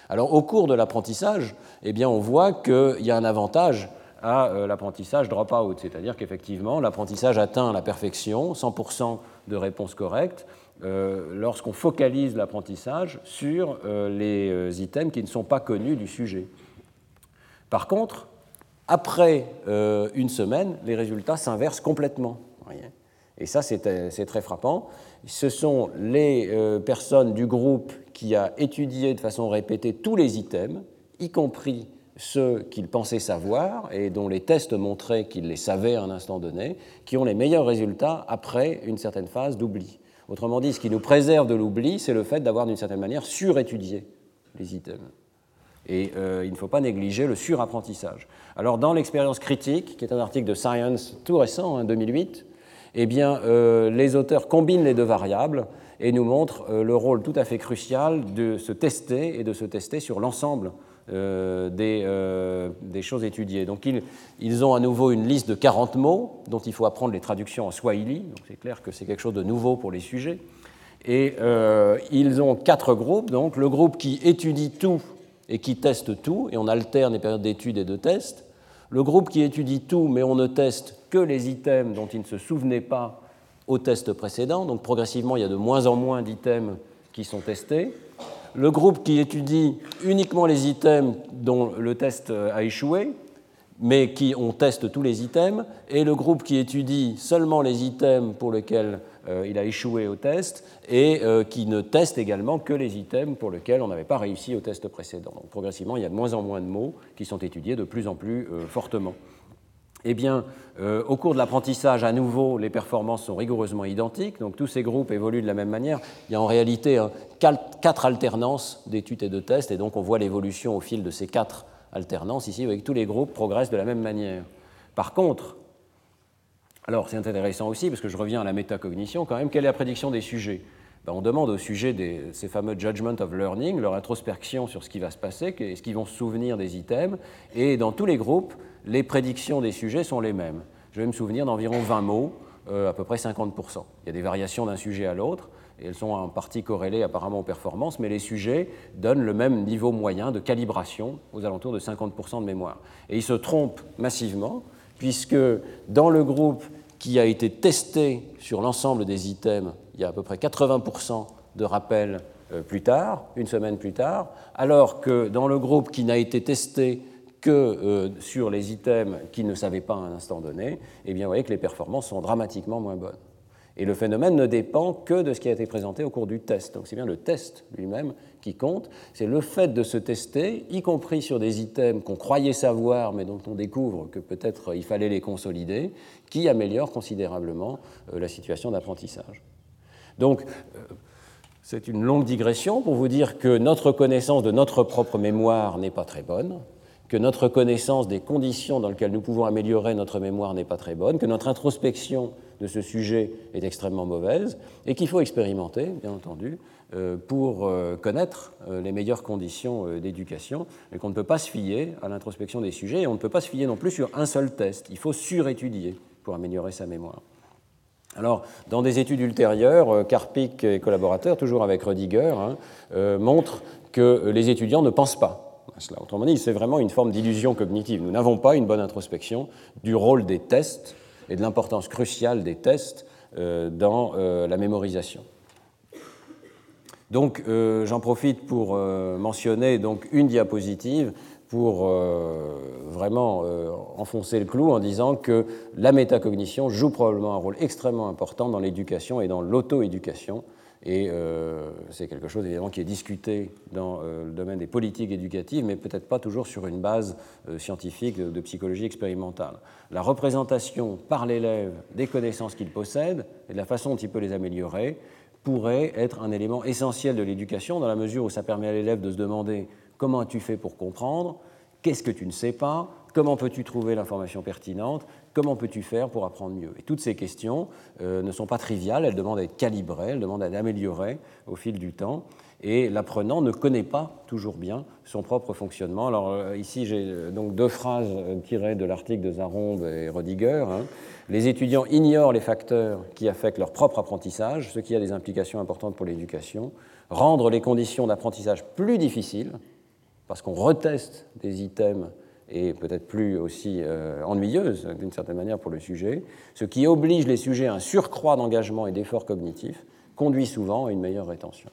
Alors au cours de l'apprentissage, eh bien, on voit qu'il y a un avantage à euh, l'apprentissage drop-out, c'est-à-dire qu'effectivement, l'apprentissage atteint la perfection, 100% de réponses correctes, euh, lorsqu'on focalise l'apprentissage sur les items qui ne sont pas connus du sujet. Par contre, après une semaine, les résultats s'inversent complètement. Et ça, c'est très frappant. Ce sont les personnes du groupe qui a étudié de façon répétée tous les items, y compris ceux qu'ils pensaient savoir et dont les tests montraient qu'ils les savaient à un instant donné, qui ont les meilleurs résultats après une certaine phase d'oubli. Autrement dit, ce qui nous préserve de l'oubli, c'est le fait d'avoir d'une certaine manière surétudié les items. Et euh, il ne faut pas négliger le surapprentissage. Alors, dans l'expérience critique, qui est un article de Science tout récent, hein, 2008, eh bien, euh, les auteurs combinent les deux variables et nous montrent euh, le rôle tout à fait crucial de se tester et de se tester sur l'ensemble euh, euh, des, choses étudiées. Donc ils, ont à nouveau une liste de 40 mots dont il faut apprendre les traductions en swahili, c'est clair que c'est quelque chose de nouveau pour les sujets. Et ils ont quatre groupes, donc le groupe qui étudie tout et qui teste tout, et on alterne les périodes d'études et de tests. Le groupe qui étudie tout, mais on ne teste que les items dont il ne se souvenait pas au test précédent, donc progressivement il y a de moins en moins d'items qui sont testés le groupe qui étudie uniquement les items dont le test a échoué, mais qui on teste tous les items, et le groupe qui étudie seulement les items pour lesquels euh, il a échoué au test, et euh, qui ne teste également que les items pour lesquels on n'avait pas réussi au test précédent. Donc progressivement, il y a de moins en moins de mots qui sont étudiés de plus en plus euh, fortement. Eh bien, au cours de l'apprentissage, à nouveau, les performances sont rigoureusement identiques. Donc, tous ces groupes évoluent de la même manière. Il y a en réalité hein, quatre alternances d'études et de tests, et donc on voit l'évolution au fil de ces quatre alternances ici, avec tous les groupes progressent de la même manière. Par contre, alors c'est intéressant aussi, parce que je reviens à la métacognition quand même, quelle est la prédiction des sujets? Ben, on demande au sujet de ces fameux judgment of learning, leur introspection sur ce qui va se passer, est-ce qu'ils vont se souvenir des items, et dans tous les groupes, les prédictions des sujets sont les mêmes. Je vais me souvenir d'environ 20 mots, euh, à peu près 50%. Il y a des variations d'un sujet à l'autre, et elles sont en partie corrélées apparemment aux performances, mais les sujets donnent le même niveau moyen de calibration, aux alentours de 50% de mémoire. Et ils se trompent massivement, puisque dans le groupe qui a été testé sur l'ensemble des items, il y a à peu près 80% de rappels euh, plus tard, une semaine plus tard, alors que dans le groupe qui n'a été testé que euh, sur les items qui ne savaient pas à un instant donné, eh bien, vous voyez que les performances sont dramatiquement moins bonnes. Et le phénomène ne dépend que de ce qui a été présenté au cours du test. Donc c'est bien le test lui-même qui compte. C'est le fait de se tester, y compris sur des items qu'on croyait savoir, mais dont on découvre que peut-être il fallait les consolider, qui améliore considérablement euh, la situation d'apprentissage. Donc, euh, c'est une longue digression pour vous dire que notre connaissance de notre propre mémoire n'est pas très bonne que notre connaissance des conditions dans lesquelles nous pouvons améliorer notre mémoire n'est pas très bonne, que notre introspection de ce sujet est extrêmement mauvaise, et qu'il faut expérimenter, bien entendu, euh, pour euh, connaître euh, les meilleures conditions d'éducation, et qu'on ne peut pas se fier à l'introspection des sujets, et on ne peut pas se fier non plus sur un seul test. Il faut surétudier pour améliorer sa mémoire. Alors, dans des études ultérieures, Karpik et collaborateurs, toujours avec Rediger, hein, montrent que les étudiants ne pensent pas Autrement dit, c'est vraiment une forme d'illusion cognitive. Nous n'avons pas une bonne introspection du rôle des tests et de l'importance cruciale des tests euh, dans euh, la mémorisation. Donc, euh, j'en profite pour mentionner une diapositive pour vraiment enfoncer le clou en disant que la métacognition joue probablement un rôle extrêmement important dans l'éducation et dans l'auto-éducation et euh, c'est quelque chose évidemment qui est discuté dans euh, le domaine des politiques éducatives, mais peut-être pas toujours sur une base euh, scientifique de, psychologie expérimentale. La représentation par l'élève des connaissances qu'il possède et de la façon dont il peut les améliorer pourrait être un élément essentiel de l'éducation dans la mesure où ça permet à l'élève de se demander comment as-tu fait pour comprendre, qu'est-ce que tu ne sais pas, comment peux-tu trouver l'information pertinente, Comment peux-tu faire pour apprendre mieux? Et toutes ces questions euh, ne sont pas triviales, elles demandent à être calibrées, elles demandent à être améliorées au fil du temps. Et l'apprenant ne connaît pas toujours bien son propre fonctionnement. Alors euh, ici, j'ai euh, donc deux phrases tirées de l'article de Zarombe et Rodiger. Hein. Les étudiants ignorent les facteurs qui affectent leur propre apprentissage, ce qui a des implications importantes pour l'éducation. Rendre les conditions d'apprentissage plus difficiles, parce qu'on reteste des items et peut-être plus aussi euh, ennuyeuse d'une certaine manière pour le sujet, ce qui oblige les sujets à un surcroît d'engagement et d'effort cognitif, conduit souvent à une meilleure rétention.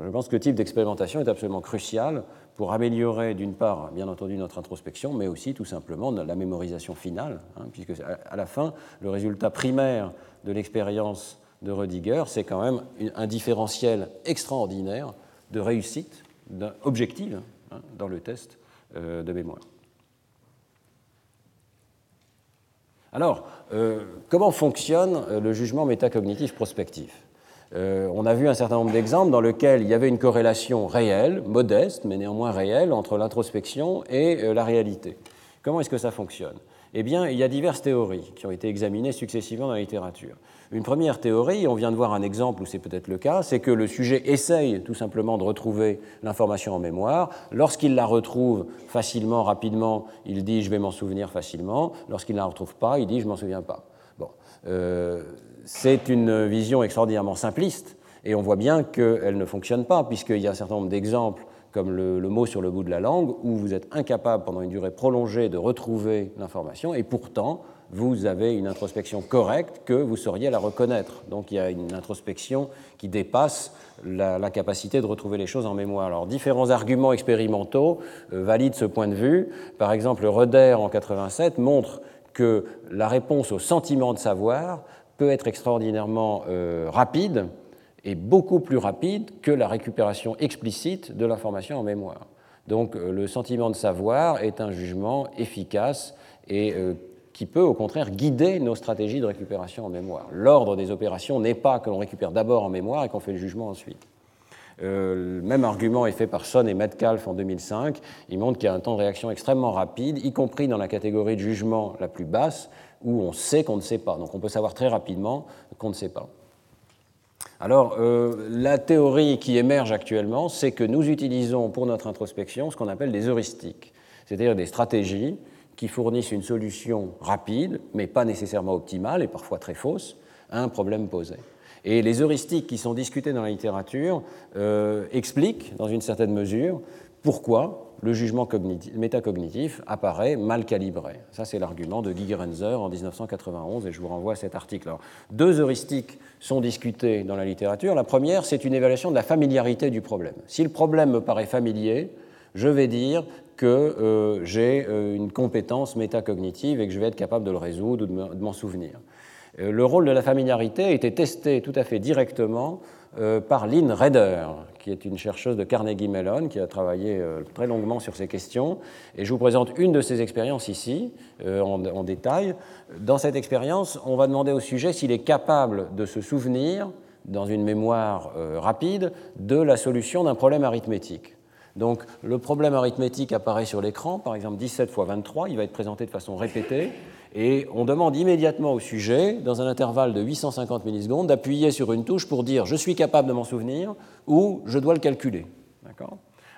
Je pense que le type d'expérimentation est absolument crucial pour améliorer, d'une part, bien entendu, notre introspection, mais aussi tout simplement la mémorisation finale, hein, puisque à la fin, le résultat primaire de l'expérience de Rediger, c'est quand même un différentiel extraordinaire de réussite objective hein, dans le test de mémoire. Alors, euh, comment fonctionne euh, le jugement métacognitif prospectif? On a vu un certain nombre d'exemples dans lesquels il y avait une corrélation réelle, modeste, mais néanmoins réelle, entre l'introspection et la réalité. Comment est-ce que ça fonctionne? Eh bien, il y a diverses théories qui ont été examinées successivement dans la littérature. Une première théorie, on vient de voir un exemple où c'est peut-être le cas, c'est que le sujet essaye tout simplement de retrouver l'information en mémoire. Lorsqu'il la retrouve facilement, rapidement, il dit je vais m'en souvenir facilement. Lorsqu'il ne la retrouve pas, il dit je m'en souviens pas. Bon, euh, c'est une vision extraordinairement simpliste et on voit bien qu'elle ne fonctionne pas puisqu'il y a un certain nombre d'exemples comme le, mot sur le bout de la langue, où vous êtes incapable pendant une durée prolongée de retrouver l'information, et pourtant, vous avez une introspection correcte que vous sauriez la reconnaître. Donc il y a une introspection qui dépasse la, capacité de retrouver les choses en mémoire. Alors différents arguments expérimentaux euh, valident ce point de vue. Par exemple, Reder en 87 montre que la réponse au sentiment de savoir peut être extraordinairement euh, rapide et beaucoup plus rapide que la récupération explicite de l'information en mémoire. Donc euh, le sentiment de savoir est un jugement efficace et qui peut au contraire guider nos stratégies de récupération en mémoire. L'ordre des opérations n'est pas que l'on récupère d'abord en mémoire et qu'on fait le jugement ensuite. Euh, le même argument est fait par Son et Metcalf en 2005. Il montre qu'il y a un temps de réaction extrêmement rapide, y compris dans la catégorie de jugement la plus basse, où on sait qu'on ne sait pas. Donc on peut savoir très rapidement qu'on ne sait pas. Alors, euh, la théorie qui émerge actuellement, c'est que nous utilisons pour notre introspection ce qu'on appelle des heuristiques, c'est-à-dire des stratégies qui fournissent une solution rapide, mais pas nécessairement optimale et parfois très fausse, à un problème posé. Et les heuristiques qui sont discutées dans la littérature euh, expliquent, dans une certaine mesure, pourquoi le jugement métacognitif apparaît mal calibré. Ça, c'est l'argument de Guy Grenzer en 1991, et je vous renvoie à cet article. deux heuristiques sont discutées dans la littérature. La première, c'est une évaluation de la familiarité du problème. Si le problème me paraît familier, je vais dire que euh, j'ai euh, une compétence métacognitive et que je vais être capable de le résoudre ou de m'en souvenir. Euh, le rôle de la familiarité a été testé tout à fait directement par Lynn Redder, qui est une chercheuse de Carnegie Mellon, qui a travaillé très longuement sur ces questions. Et je vous présente une de ces expériences ici, en, détail. Dans cette expérience, on va demander au sujet s'il est capable de se souvenir, dans une mémoire rapide, de la solution d'un problème arithmétique. Donc le problème arithmétique apparaît sur l'écran, par exemple 17 fois 23, il va être présenté de façon répétée, et on demande immédiatement au sujet, dans un intervalle de 850 millisecondes, d'appuyer sur une touche pour dire je suis capable de m'en souvenir ou je dois le calculer.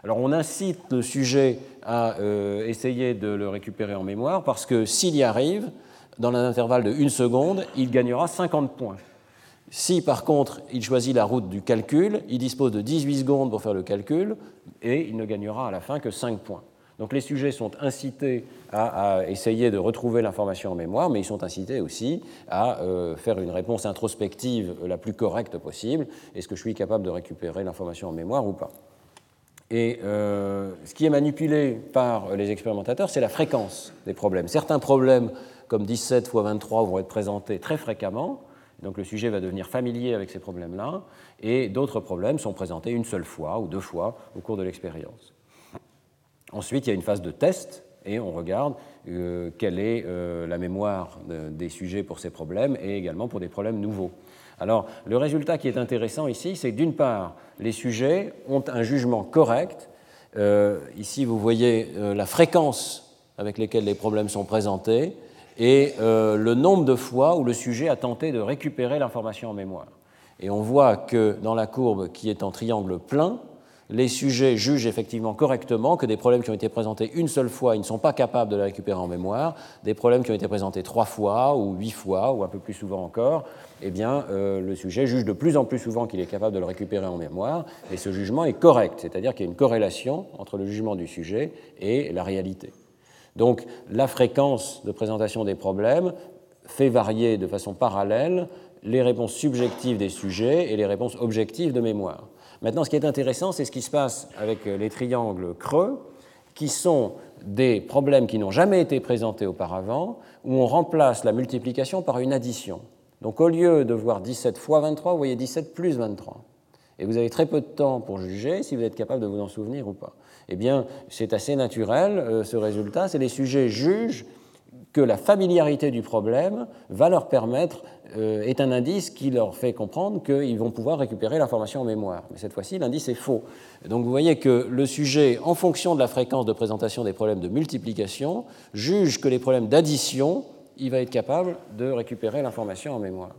Alors on incite le sujet à euh, essayer de le récupérer en mémoire parce que s'il y arrive, dans un intervalle de 1 seconde, il gagnera 50 points. Si par contre il choisit la route du calcul, il dispose de 18 secondes pour faire le calcul et il ne gagnera à la fin que 5 points. Donc les sujets sont incités à, essayer de retrouver l'information en mémoire, mais ils sont incités aussi à euh, faire une réponse introspective la plus correcte possible. Est-ce que je suis capable de récupérer l'information en mémoire ou pas? Et euh, ce qui est manipulé par les expérimentateurs, c'est la fréquence des problèmes. Certains problèmes, comme 17 x 23, vont être présentés très fréquemment, donc le sujet va devenir familier avec ces problèmes-là, et d'autres problèmes sont présentés une seule fois ou deux fois au cours de l'expérience. Ensuite, il y a une phase de test, et on regarde euh, quelle est euh, la mémoire des sujets pour ces problèmes, et également pour des problèmes nouveaux. Alors, le résultat qui est intéressant ici, c'est que d'une part, les sujets ont un jugement correct. Euh, ici, vous voyez la fréquence avec laquelle les problèmes sont présentés, et euh, le nombre de fois où le sujet a tenté de récupérer l'information en mémoire. Et on voit que dans la courbe qui est en triangle plein, les sujets jugent effectivement correctement que des problèmes qui ont été présentés une seule fois, ils ne sont pas capables de la récupérer en mémoire. Des problèmes qui ont été présentés trois fois ou huit fois ou un peu plus souvent encore, eh bien, euh, le sujet juge de plus en plus souvent qu'il est capable de le récupérer en mémoire. Et ce jugement est correct, c'est-à-dire qu'il y a une corrélation entre le jugement du sujet et la réalité. Donc la fréquence de présentation des problèmes fait varier de façon parallèle les réponses subjectives des sujets et les réponses objectives de mémoire. Maintenant, ce qui est intéressant, c'est ce qui se passe avec les triangles creux, qui sont des problèmes qui n'ont jamais été présentés auparavant, où on remplace la multiplication par une addition. Donc au lieu de voir 17 fois 23, vous voyez 17 plus 23. Et vous avez très peu de temps pour juger si vous êtes capable de vous en souvenir ou pas eh bien, c'est assez naturel, euh, ce résultat. C'est les sujets jugent que la familiarité du problème va leur permettre, euh, est un indice qui leur fait comprendre qu'ils vont pouvoir récupérer l'information en mémoire. Mais cette fois-ci, l'indice est faux. Donc vous voyez que le sujet, en fonction de la fréquence de présentation des problèmes de multiplication, juge que les problèmes d'addition, il va être capable de récupérer l'information en mémoire.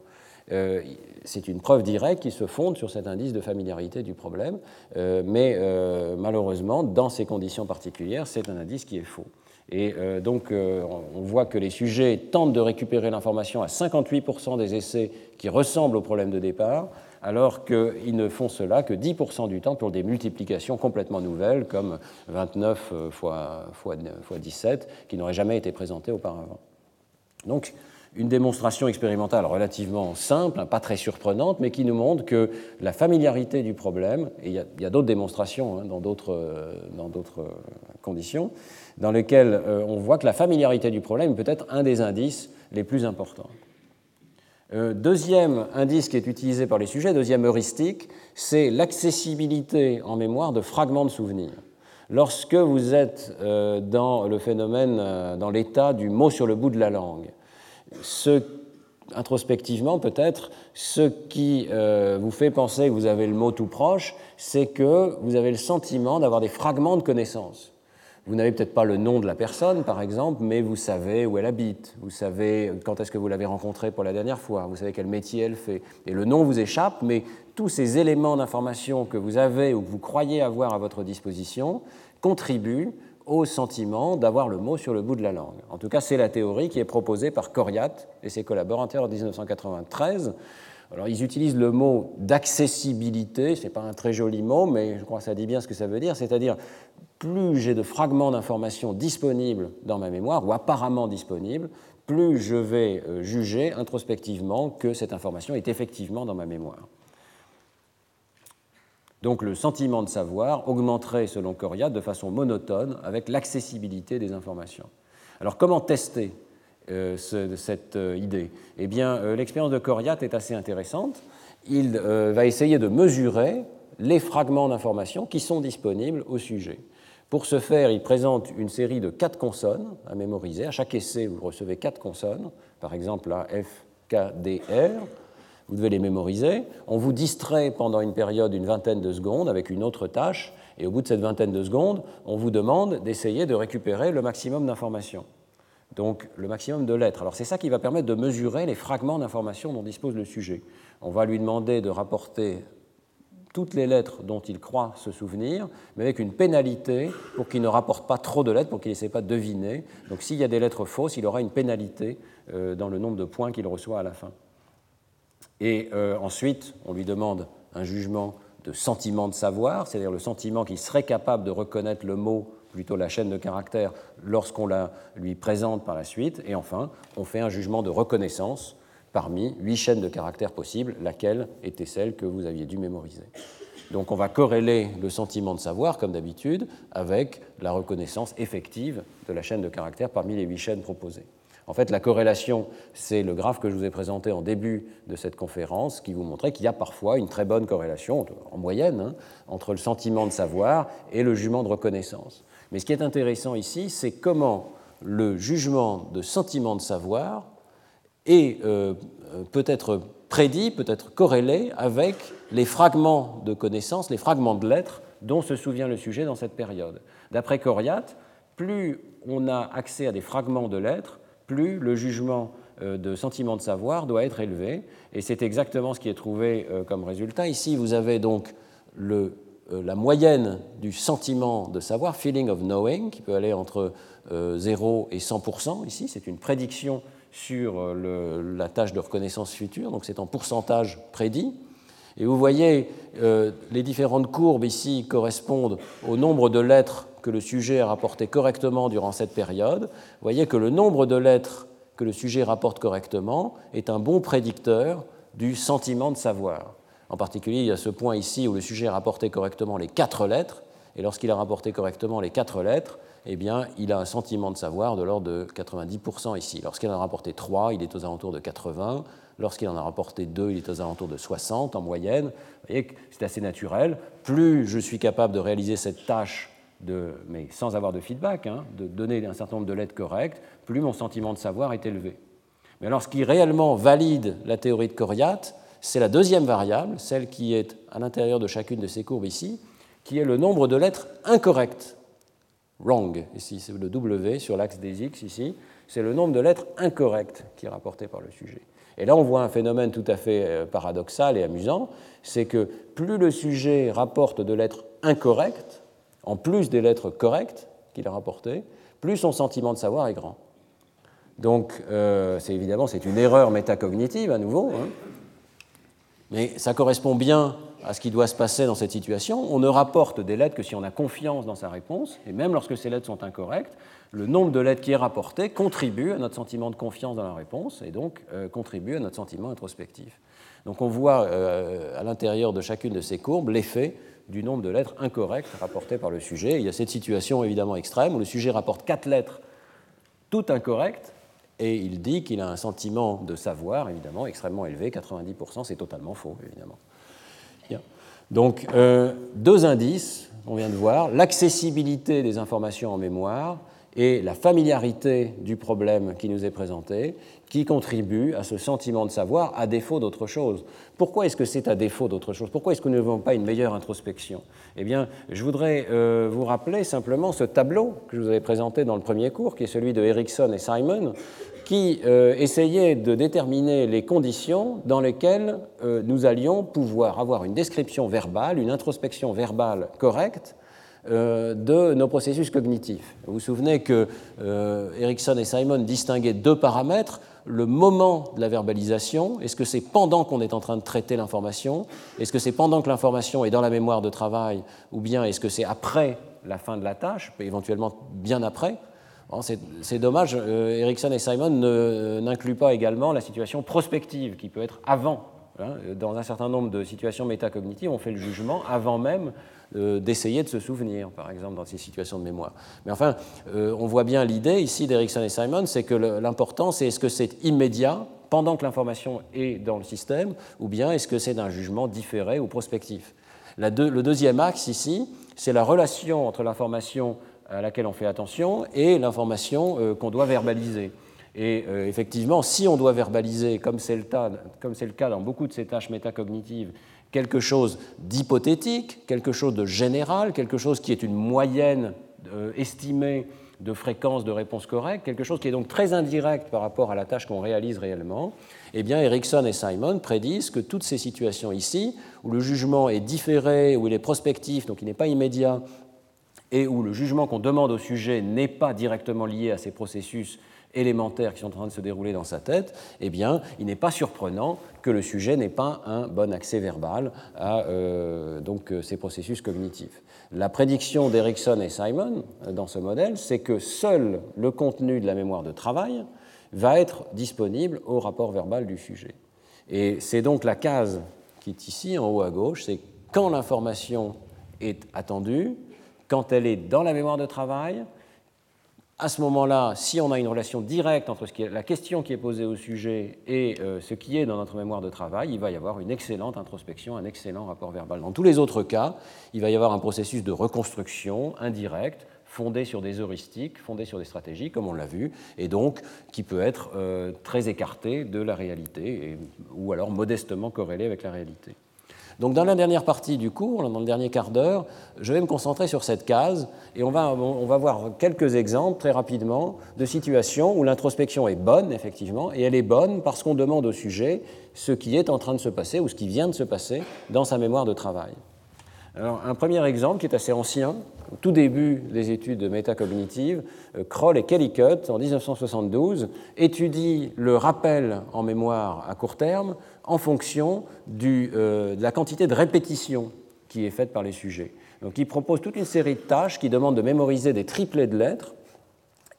Euh, c'est une preuve directe qui se fonde sur cet indice de familiarité du problème, euh, mais euh, malheureusement, dans ces conditions particulières, c'est un indice qui est faux. Et donc, on voit que les sujets tentent de récupérer l'information à 58% des essais qui ressemblent au problème de départ, alors qu'ils ne font cela que 10% du temps pour des multiplications complètement nouvelles, comme 29 fois, fois 17, qui n'auraient jamais été présentées auparavant. Donc, une démonstration expérimentale relativement simple, hein, pas très surprenante, mais qui nous montre que la familiarité du problème, et il y a, d'autres démonstrations hein, dans d'autres euh, conditions, dans lesquelles euh, on voit que la familiarité du problème peut être un des indices les plus importants. Euh, deuxième indice qui est utilisé par les sujets, deuxième heuristique, c'est l'accessibilité en mémoire de fragments de souvenirs. Lorsque vous êtes dans le phénomène, dans l'état du mot sur le bout de la langue, ce, introspectivement peut-être, ce qui euh, vous fait penser que vous avez le mot tout proche, c'est que vous avez le sentiment d'avoir des fragments de connaissances. Vous n'avez peut-être pas le nom de la personne, par exemple, mais vous savez où elle habite, vous savez quand est-ce que vous l'avez rencontrée pour la dernière fois, vous savez quel métier elle fait. Et le nom vous échappe, mais tous ces éléments d'information que vous avez ou que vous croyez avoir à votre disposition contribuent au sentiment d'avoir le mot sur le bout de la langue. En tout cas, c'est la théorie qui est proposée par Coriat et ses collaborateurs en 1993. Alors, ils utilisent le mot d'accessibilité, ce n'est pas un très joli mot, mais je crois que ça dit bien ce que ça veut dire, c'est-à-dire plus j'ai de fragments d'informations disponibles dans ma mémoire, ou apparemment disponibles, plus je vais euh, juger introspectivement que cette information est effectivement dans ma mémoire. Donc le sentiment de savoir augmenterait, selon Coriat, de façon monotone avec l'accessibilité des informations. Alors comment tester euh, cette euh, idée? Eh bien, euh, l'expérience de Coriat est assez intéressante. Il va essayer de mesurer les fragments d'informations qui sont disponibles au sujet. Pour ce faire, il présente une série de quatre consonnes à mémoriser. À chaque essai, vous recevez quatre consonnes, par exemple la F, K, D, R vous devez les mémoriser. On vous distrait pendant une période d'une vingtaine de secondes avec une autre tâche, et au bout de cette vingtaine de secondes, on vous demande d'essayer de récupérer le maximum d'informations, donc le maximum de lettres. Alors c'est ça qui va permettre de mesurer les fragments d'informations dont dispose le sujet. On va lui demander de rapporter toutes les lettres dont il croit se souvenir, mais avec une pénalité pour qu'il ne rapporte pas trop de lettres, pour qu'il n'essaie pas de deviner. Donc s'il y a des lettres fausses, il aura une pénalité euh, dans le nombre de points qu'il reçoit à la fin. Et euh, ensuite, on lui demande un jugement de sentiment de savoir, c'est-à-dire le sentiment qu'il serait capable de reconnaître le mot, plutôt la chaîne de caractères, lorsqu'on la lui présente par la suite. Et enfin, on fait un jugement de reconnaissance parmi huit chaînes de caractères possibles, laquelle était celle que vous aviez dû mémoriser. Donc on va corréler le sentiment de savoir, comme d'habitude, avec la reconnaissance effective de la chaîne de caractères parmi les huit chaînes proposées. En fait, la corrélation, c'est le graphe que je vous ai présenté en début de cette conférence, qui vous montrait qu'il y a parfois une très bonne corrélation, en moyenne, hein, entre le sentiment de savoir et le jugement de reconnaissance. Mais ce qui est intéressant ici, c'est comment le jugement de sentiment de savoir est euh, euh, peut-être prédit, peut-être corrélé avec les fragments de connaissances, les fragments de lettres dont se souvient le sujet dans cette période. D'après Coriat, plus on a accès à des fragments de lettres, le jugement euh, de sentiment de savoir doit être élevé. Et c'est exactement ce qui est trouvé euh, comme résultat. Ici, vous avez donc euh, la moyenne du sentiment de savoir, feeling of knowing, qui peut aller entre 0 et 100%. Ici, c'est une prédiction sur la tâche de reconnaissance future, donc c'est en pourcentage prédit. Et vous voyez, les différentes courbes ici correspondent au nombre de lettres que le sujet a rapporté correctement durant cette période, vous voyez que le nombre de lettres que le sujet rapporte correctement est un bon prédicteur du sentiment de savoir. En particulier, il y a ce point ici où le sujet a rapporté correctement les quatre lettres, et lorsqu'il a rapporté correctement les quatre lettres, eh bien, il a un sentiment de savoir de l'ordre de 90% ici. Lorsqu'il en a rapporté 3, il est aux alentours de 80. Lorsqu'il en a rapporté 2, il est aux alentours de 60 en moyenne. Vous voyez que c'est assez naturel. Plus je suis capable de réaliser cette tâche mais sans avoir de feedback, hein, de donner un certain nombre de lettres correctes, plus mon sentiment de savoir est élevé. Mais alors, ce qui réellement valide la théorie de Coriat, c'est la deuxième variable, celle qui est à l'intérieur de chacune de ces courbes ici, qui est le nombre de lettres incorrectes. Wrong, ici, c'est le W sur l'axe des X, ici, c'est le nombre de lettres incorrectes qui est rapporté par le sujet. Et là, on voit un phénomène tout à fait euh, paradoxal et amusant, c'est que plus le sujet rapporte de lettres incorrectes, en plus des lettres correctes qu'il a rapportées, plus son sentiment de savoir est grand. Donc, euh, c'est évidemment, c'est une erreur métacognitive à nouveau, hein. mais ça correspond bien à ce qui doit se passer dans cette situation. On ne rapporte des lettres que si on a confiance dans sa réponse, et même lorsque ces lettres sont incorrectes, le nombre de lettres qui est rapporté contribue à notre sentiment de confiance dans la réponse, et donc euh, contribue à notre sentiment introspectif. Donc on voit euh, à l'intérieur de chacune de ces courbes l'effet du nombre de lettres incorrectes rapportées par le sujet. Il y a cette situation évidemment extrême où le sujet rapporte quatre lettres toutes incorrectes et il dit qu'il a un sentiment de savoir évidemment extrêmement élevé, 90%, c'est totalement faux évidemment. Donc euh, deux indices, on vient de voir, l'accessibilité des informations en mémoire et la familiarité du problème qui nous est présenté, qui contribue à ce sentiment de savoir à défaut d'autre chose. Pourquoi est-ce que c'est à défaut d'autre chose? Pourquoi est-ce que nous n'avons pas une meilleure introspection? Eh bien, je voudrais euh, vous rappeler simplement ce tableau que je vous avais présenté dans le premier cours, qui est celui de Erickson et Simon, qui euh, essayait de déterminer les conditions dans lesquelles euh, nous allions pouvoir avoir une description verbale, une introspection verbale correcte de nos processus cognitifs. Vous vous souvenez que Erickson et Simon distinguaient deux paramètres le moment de la verbalisation Est-ce que c'est pendant qu'on est en train de traiter l'information Est-ce que c'est pendant que l'information est dans la mémoire de travail Ou bien est-ce que c'est après la fin de la tâche, éventuellement bien après c'est dommage, euh, Erickson et Simon n'incluent pas également la situation prospective qui peut être avant. Hein. Dans un certain nombre de situations métacognitives, on fait le jugement avant même euh, d'essayer de se souvenir, par exemple, dans ces situations de mémoire. Mais enfin, euh, on voit bien l'idée ici d'Erickson et Simon, c'est que l'important, c'est est-ce que c'est immédiat, pendant que l'information est dans le système, ou bien est-ce que c'est d'un jugement différé ou prospectif. le deuxième axe ici, c'est la relation entre l'information à laquelle on fait attention et l'information euh, qu'on doit verbaliser. Et effectivement, si on doit verbaliser, comme c'est le, cas dans beaucoup de ces tâches métacognitives, quelque chose d'hypothétique, quelque chose de général, quelque chose qui est une moyenne euh, estimée de fréquence de réponse correcte, quelque chose qui est donc très indirect par rapport à la tâche qu'on réalise réellement, eh bien Erickson et Simon prédisent que toutes ces situations ici, où le jugement est différé, où il est prospectif, donc il n'est pas immédiat, et où le jugement qu'on demande au sujet n'est pas directement lié à ces processus élémentaires qui sont en train de se dérouler dans sa tête, eh bien, il n'est pas surprenant que le sujet n'ait pas un bon accès verbal à euh, donc, euh, ces processus cognitifs. La prédiction d'Erickson et Simon euh, dans ce modèle, c'est que seul le contenu de la mémoire de travail va être disponible au rapport verbal du sujet. Et c'est donc la case qui est ici en haut à gauche, c'est quand l'information est attendue, quand elle est dans la mémoire de travail, à ce moment-là, si on a une relation directe entre ce qui est, la question qui est posée au sujet et euh, ce qui est dans notre mémoire de travail, il va y avoir une excellente introspection, un excellent rapport verbal. Dans tous les autres cas, il va y avoir un processus de reconstruction indirect, fondé sur des heuristiques, fondé sur des stratégies, comme on l'a vu, et donc qui peut être euh, très écarté de la réalité, ou alors modestement corrélé avec la réalité. Donc dans la dernière partie du cours, dans le dernier quart d'heure, je vais me concentrer sur cette case et on va, on va voir quelques exemples très rapidement de situations où l'introspection est bonne, effectivement, et elle est bonne parce qu'on demande au sujet ce qui est en train de se passer ou ce qui vient de se passer dans sa mémoire de travail. Alors, un premier exemple qui est assez ancien, au tout début des études de métacognitive, euh, Kroll et Kellycutt, en 1972, étudient le rappel en mémoire à court terme en fonction euh, de la quantité de répétition qui est faite par les sujets. Donc, ils proposent toute une série de tâches qui demandent de mémoriser des triplets de lettres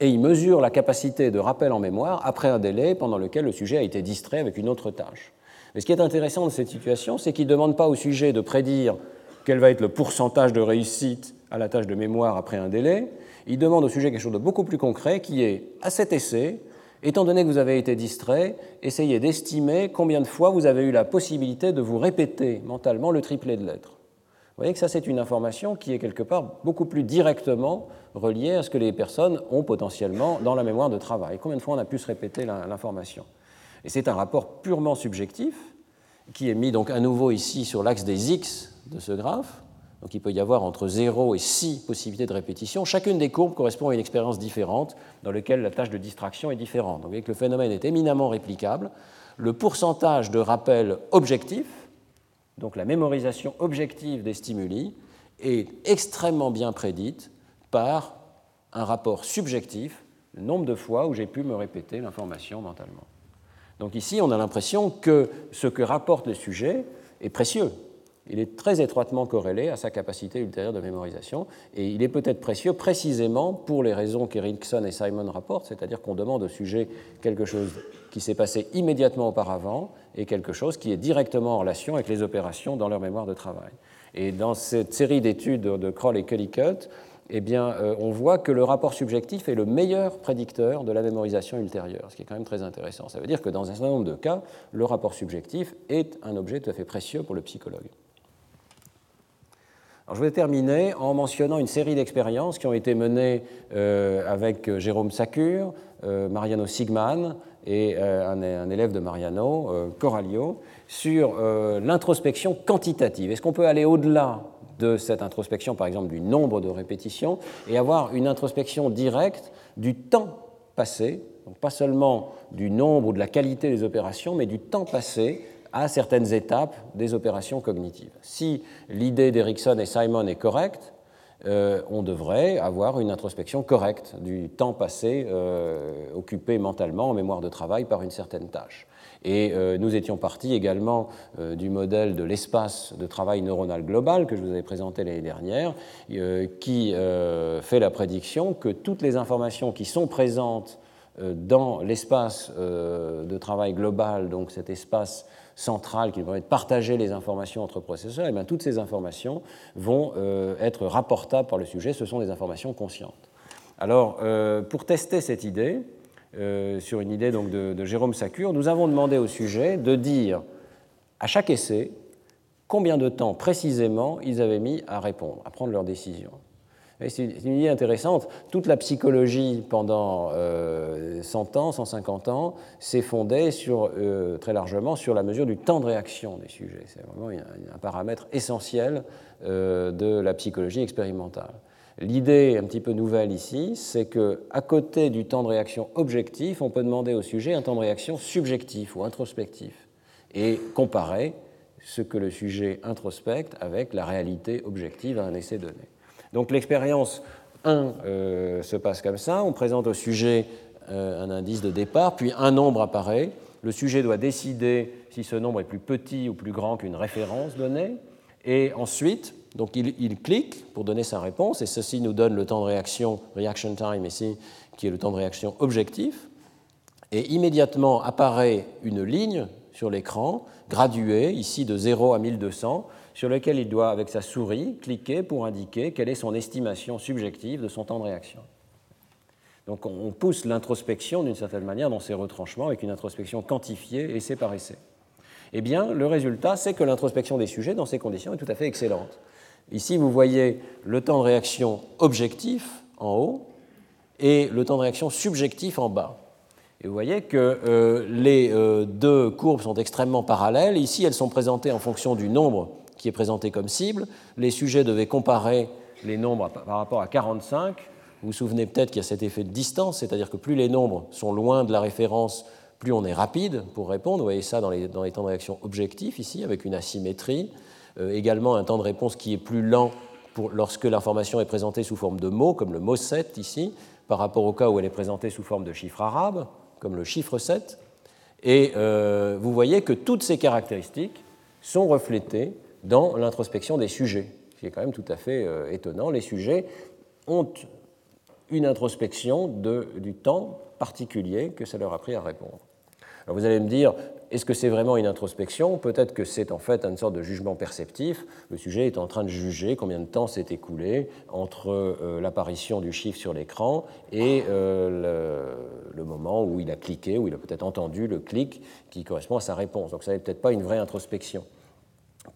et ils mesurent la capacité de rappel en mémoire après un délai pendant lequel le sujet a été distrait avec une autre tâche. Mais ce qui est intéressant de cette situation, c'est qu'ils ne demandent pas au sujet de prédire quel va être le pourcentage de réussite à la tâche de mémoire après un délai. Il demande au sujet quelque chose de beaucoup plus concret qui est, à cet essai, étant donné que vous avez été distrait, essayez d'estimer combien de fois vous avez eu la possibilité de vous répéter mentalement le triplet de lettres. Vous voyez que ça, c'est une information qui est quelque part beaucoup plus directement reliée à ce que les personnes ont potentiellement dans la mémoire de travail. Combien de fois on a pu se répéter l'information? Et c'est un rapport purement subjectif qui est mis donc à nouveau ici sur l'axe des X de ce graphe. Donc il peut y avoir entre 0 et 6 possibilités de répétition. Chacune des courbes correspond à une expérience différente dans laquelle la tâche de distraction est différente. Donc vous voyez que le phénomène est éminemment réplicable. Le pourcentage de rappel objectif, donc la mémorisation objective des stimuli, est extrêmement bien prédite par un rapport subjectif, le nombre de fois où j'ai pu me répéter l'information mentalement. Donc ici, on a l'impression que ce que rapporte le sujet est précieux il est très étroitement corrélé à sa capacité ultérieure de mémorisation, et il est peut-être précieux précisément pour les raisons qu'Erickson et Simon rapportent, c'est-à-dire qu'on demande au sujet quelque chose qui s'est passé immédiatement auparavant et quelque chose qui est directement en relation avec les opérations dans leur mémoire de travail. Et dans cette série d'études de Kroll et Kellycutt, eh bien, euh, on voit que le rapport subjectif est le meilleur prédicteur de la mémorisation ultérieure, ce qui est quand même très intéressant. Ça veut dire que dans un certain nombre de cas, le rapport subjectif est un objet tout à fait précieux pour le psychologue je vais terminer en mentionnant une série d'expériences qui ont été menées euh, avec euh, Jérôme Sacure, euh, Mariano Sigman et un, élève de Mariano, Coralio, sur l'introspection quantitative. Est-ce qu'on peut aller au-delà de cette introspection, par exemple, du nombre de répétitions, et avoir une introspection directe du temps passé, donc pas seulement du nombre ou de la qualité des opérations, mais du temps passé à certaines étapes des opérations cognitives. Si l'idée d'Erickson et Simon est correcte, euh, on devrait avoir une introspection correcte du temps passé euh, occupé mentalement en mémoire de travail par une certaine tâche. Et euh, nous étions partis également du modèle de l'espace de travail neuronal global que je vous avais présenté l'année dernière, qui fait la prédiction que toutes les informations qui sont présentes dans l'espace de travail global, donc cet espace centrale qui permet de partager les informations entre processeurs, et eh bien toutes ces informations vont euh, être rapportables par le sujet, ce sont des informations conscientes. Alors, euh, pour tester cette idée, euh, sur une idée donc de, de Jérôme Sacure, nous avons demandé au sujet de dire à chaque essai combien de temps précisément ils avaient mis à répondre, à prendre leur décision. C'est une idée intéressante. Toute la psychologie pendant 100 euh, ans, 150 ans, s'est fondée euh, très largement sur la mesure du temps de réaction des sujets. C'est vraiment un, paramètre essentiel euh, de la psychologie expérimentale. L'idée un petit peu nouvelle ici, c'est qu'à côté du temps de réaction objectif, on peut demander au sujet un temps de réaction subjectif ou introspectif et comparer ce que le sujet introspecte avec la réalité objective à un essai donné. Donc l'expérience 1 euh, se passe comme ça. On présente au sujet un indice de départ, puis un nombre apparaît. Le sujet doit décider si ce nombre est plus petit ou plus grand qu'une référence donnée. Et ensuite, donc il, clique pour donner sa réponse, et ceci nous donne le temps de réaction, reaction time ici, qui est le temps de réaction objectif. Et immédiatement apparaît une ligne sur l'écran, graduée, ici de 0 à 1200, sur lequel il doit, avec sa souris, cliquer pour indiquer quelle est son estimation subjective de son temps de réaction. Donc on pousse l'introspection d'une certaine manière dans ses retranchements avec une introspection quantifiée, essai par essai. Eh bien, le résultat, c'est que l'introspection des sujets dans ces conditions est tout à fait excellente. Ici, vous voyez le temps de réaction objectif en haut et le temps de réaction subjectif en bas. Et vous voyez que euh, les euh, deux courbes sont extrêmement parallèles. Ici, elles sont présentées en fonction du nombre qui est présenté comme cible. Les sujets devaient comparer les nombres par rapport à 45. Vous vous souvenez peut-être qu'il y a cet effet de distance, c'est-à-dire que plus les nombres sont loin de la référence, plus on est rapide pour répondre. Vous voyez ça dans les, temps de réaction objectifs ici, avec une asymétrie. Euh, également un temps de réponse qui est plus lent lorsque l'information est présentée sous forme de mots, comme le mot 7 ici, par rapport au cas où elle est présentée sous forme de chiffre arabe, comme le chiffre 7. Et euh, vous voyez que toutes ces caractéristiques sont reflétées dans l'introspection des sujets, ce qui est quand même tout à fait euh, étonnant. Les sujets ont une introspection du temps particulier que ça leur a pris à répondre. Alors vous allez me dire, est-ce que c'est vraiment une introspection? Peut-être que c'est en fait une sorte de jugement perceptif. Le sujet est en train de juger combien de temps s'est écoulé entre euh, l'apparition du chiffre sur l'écran et euh, le, moment où il a cliqué, où il a peut-être entendu le clic qui correspond à sa réponse. Donc ça n'est peut-être pas une vraie introspection.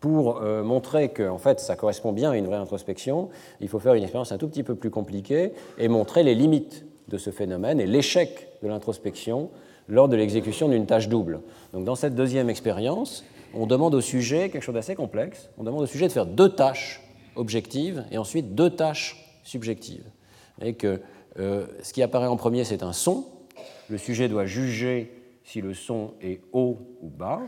Pour euh, montrer que en fait, ça correspond bien à une vraie introspection, il faut faire une expérience un tout petit peu plus compliquée et montrer les limites de ce phénomène et l'échec de l'introspection lors de l'exécution d'une tâche double. Donc dans cette deuxième expérience, on demande au sujet quelque chose d'assez complexe. On demande au sujet de faire deux tâches objectives et ensuite deux tâches subjectives. Et que euh, ce qui apparaît en premier, c'est un son. Le sujet doit juger si le son est haut ou bas.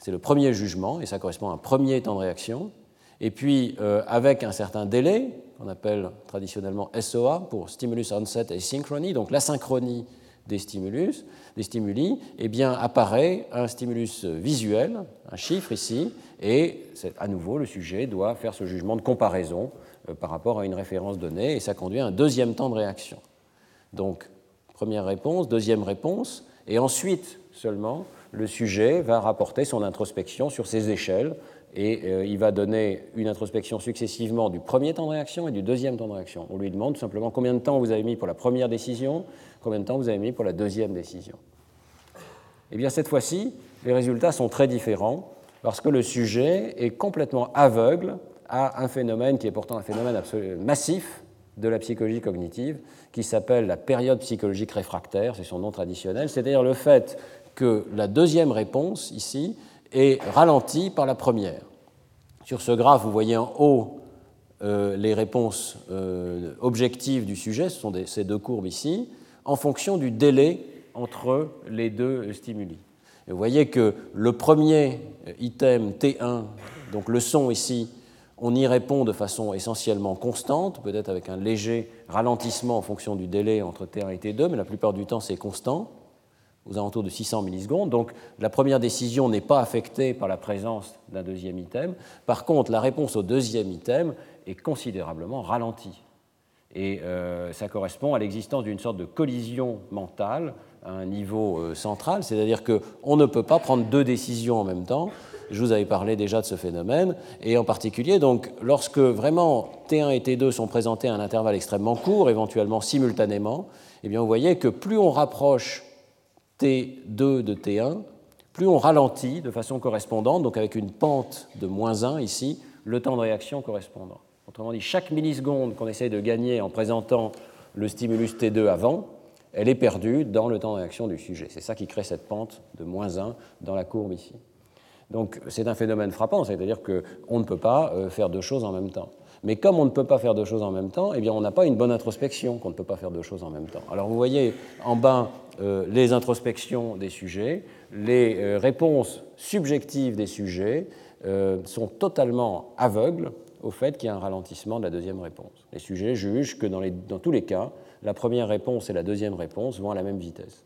C'est le premier jugement et ça correspond à un premier temps de réaction. Et puis, euh, avec un certain délai, qu'on appelle traditionnellement SOA pour Stimulus Onset et Synchrony, donc la synchronie des des stimuli, eh apparaît un stimulus visuel, un chiffre ici, et à nouveau le sujet doit faire ce jugement de comparaison euh, par rapport à une référence donnée, et ça conduit à un deuxième temps de réaction. Donc, première réponse, deuxième réponse, et ensuite seulement le sujet va rapporter son introspection sur ces échelles et euh, il va donner une introspection successivement du premier temps de réaction et du deuxième temps de réaction. On lui demande tout simplement combien de temps vous avez mis pour la première décision, combien de temps vous avez mis pour la deuxième décision. Eh bien, cette fois-ci, les résultats sont très différents parce que le sujet est complètement aveugle à un phénomène qui est pourtant un phénomène massif de la psychologie cognitive, qui s'appelle la période psychologique réfractaire, c'est son nom traditionnel, c'est-à-dire le fait que la deuxième réponse, ici, est ralentie par la première. Sur ce graphe, vous voyez en haut euh, les réponses euh, objectives du sujet, ce sont ces deux courbes ici, en fonction du délai entre les deux stimuli. vous voyez que le premier item T1, donc le son ici, on y répond de façon essentiellement constante, peut-être avec un léger ralentissement en fonction du délai entre T1 et T2, mais la plupart du temps c'est constant aux alentours de 600 millisecondes. Donc la première décision n'est pas affectée par la présence d'un deuxième item. Par contre, la réponse au deuxième item est considérablement ralentie. Et euh, ça correspond à l'existence d'une sorte de collision mentale à un niveau euh, central, c'est-à-dire qu'on ne peut pas prendre deux décisions en même temps. Je vous avais parlé déjà de ce phénomène, et en particulier, donc, lorsque vraiment T1 et T2 sont présentés à un intervalle extrêmement court, éventuellement simultanément, eh bien, vous voyez que plus on rapproche T2 de T1, plus on ralentit de façon correspondante, donc avec une pente de moins 1 ici, le temps de réaction correspondant. Autrement dit, chaque milliseconde qu'on essaye de gagner en présentant le stimulus T2 avant, elle est perdue dans le temps de réaction du sujet. C'est ça qui crée cette pente de moins 1 dans la courbe ici. Donc c'est un phénomène frappant, c'est-à-dire qu'on ne peut pas euh, faire deux choses en même temps. Mais comme on ne peut pas faire deux choses en même temps, eh bien on n'a pas une bonne introspection qu'on ne peut pas faire deux choses en même temps. Alors vous voyez en bas euh, les introspections des sujets, les euh, réponses subjectives des sujets euh, sont totalement aveugles au fait qu'il y a un ralentissement de la deuxième réponse. Les sujets jugent que dans, dans tous les cas, la première réponse et la deuxième réponse vont à la même vitesse.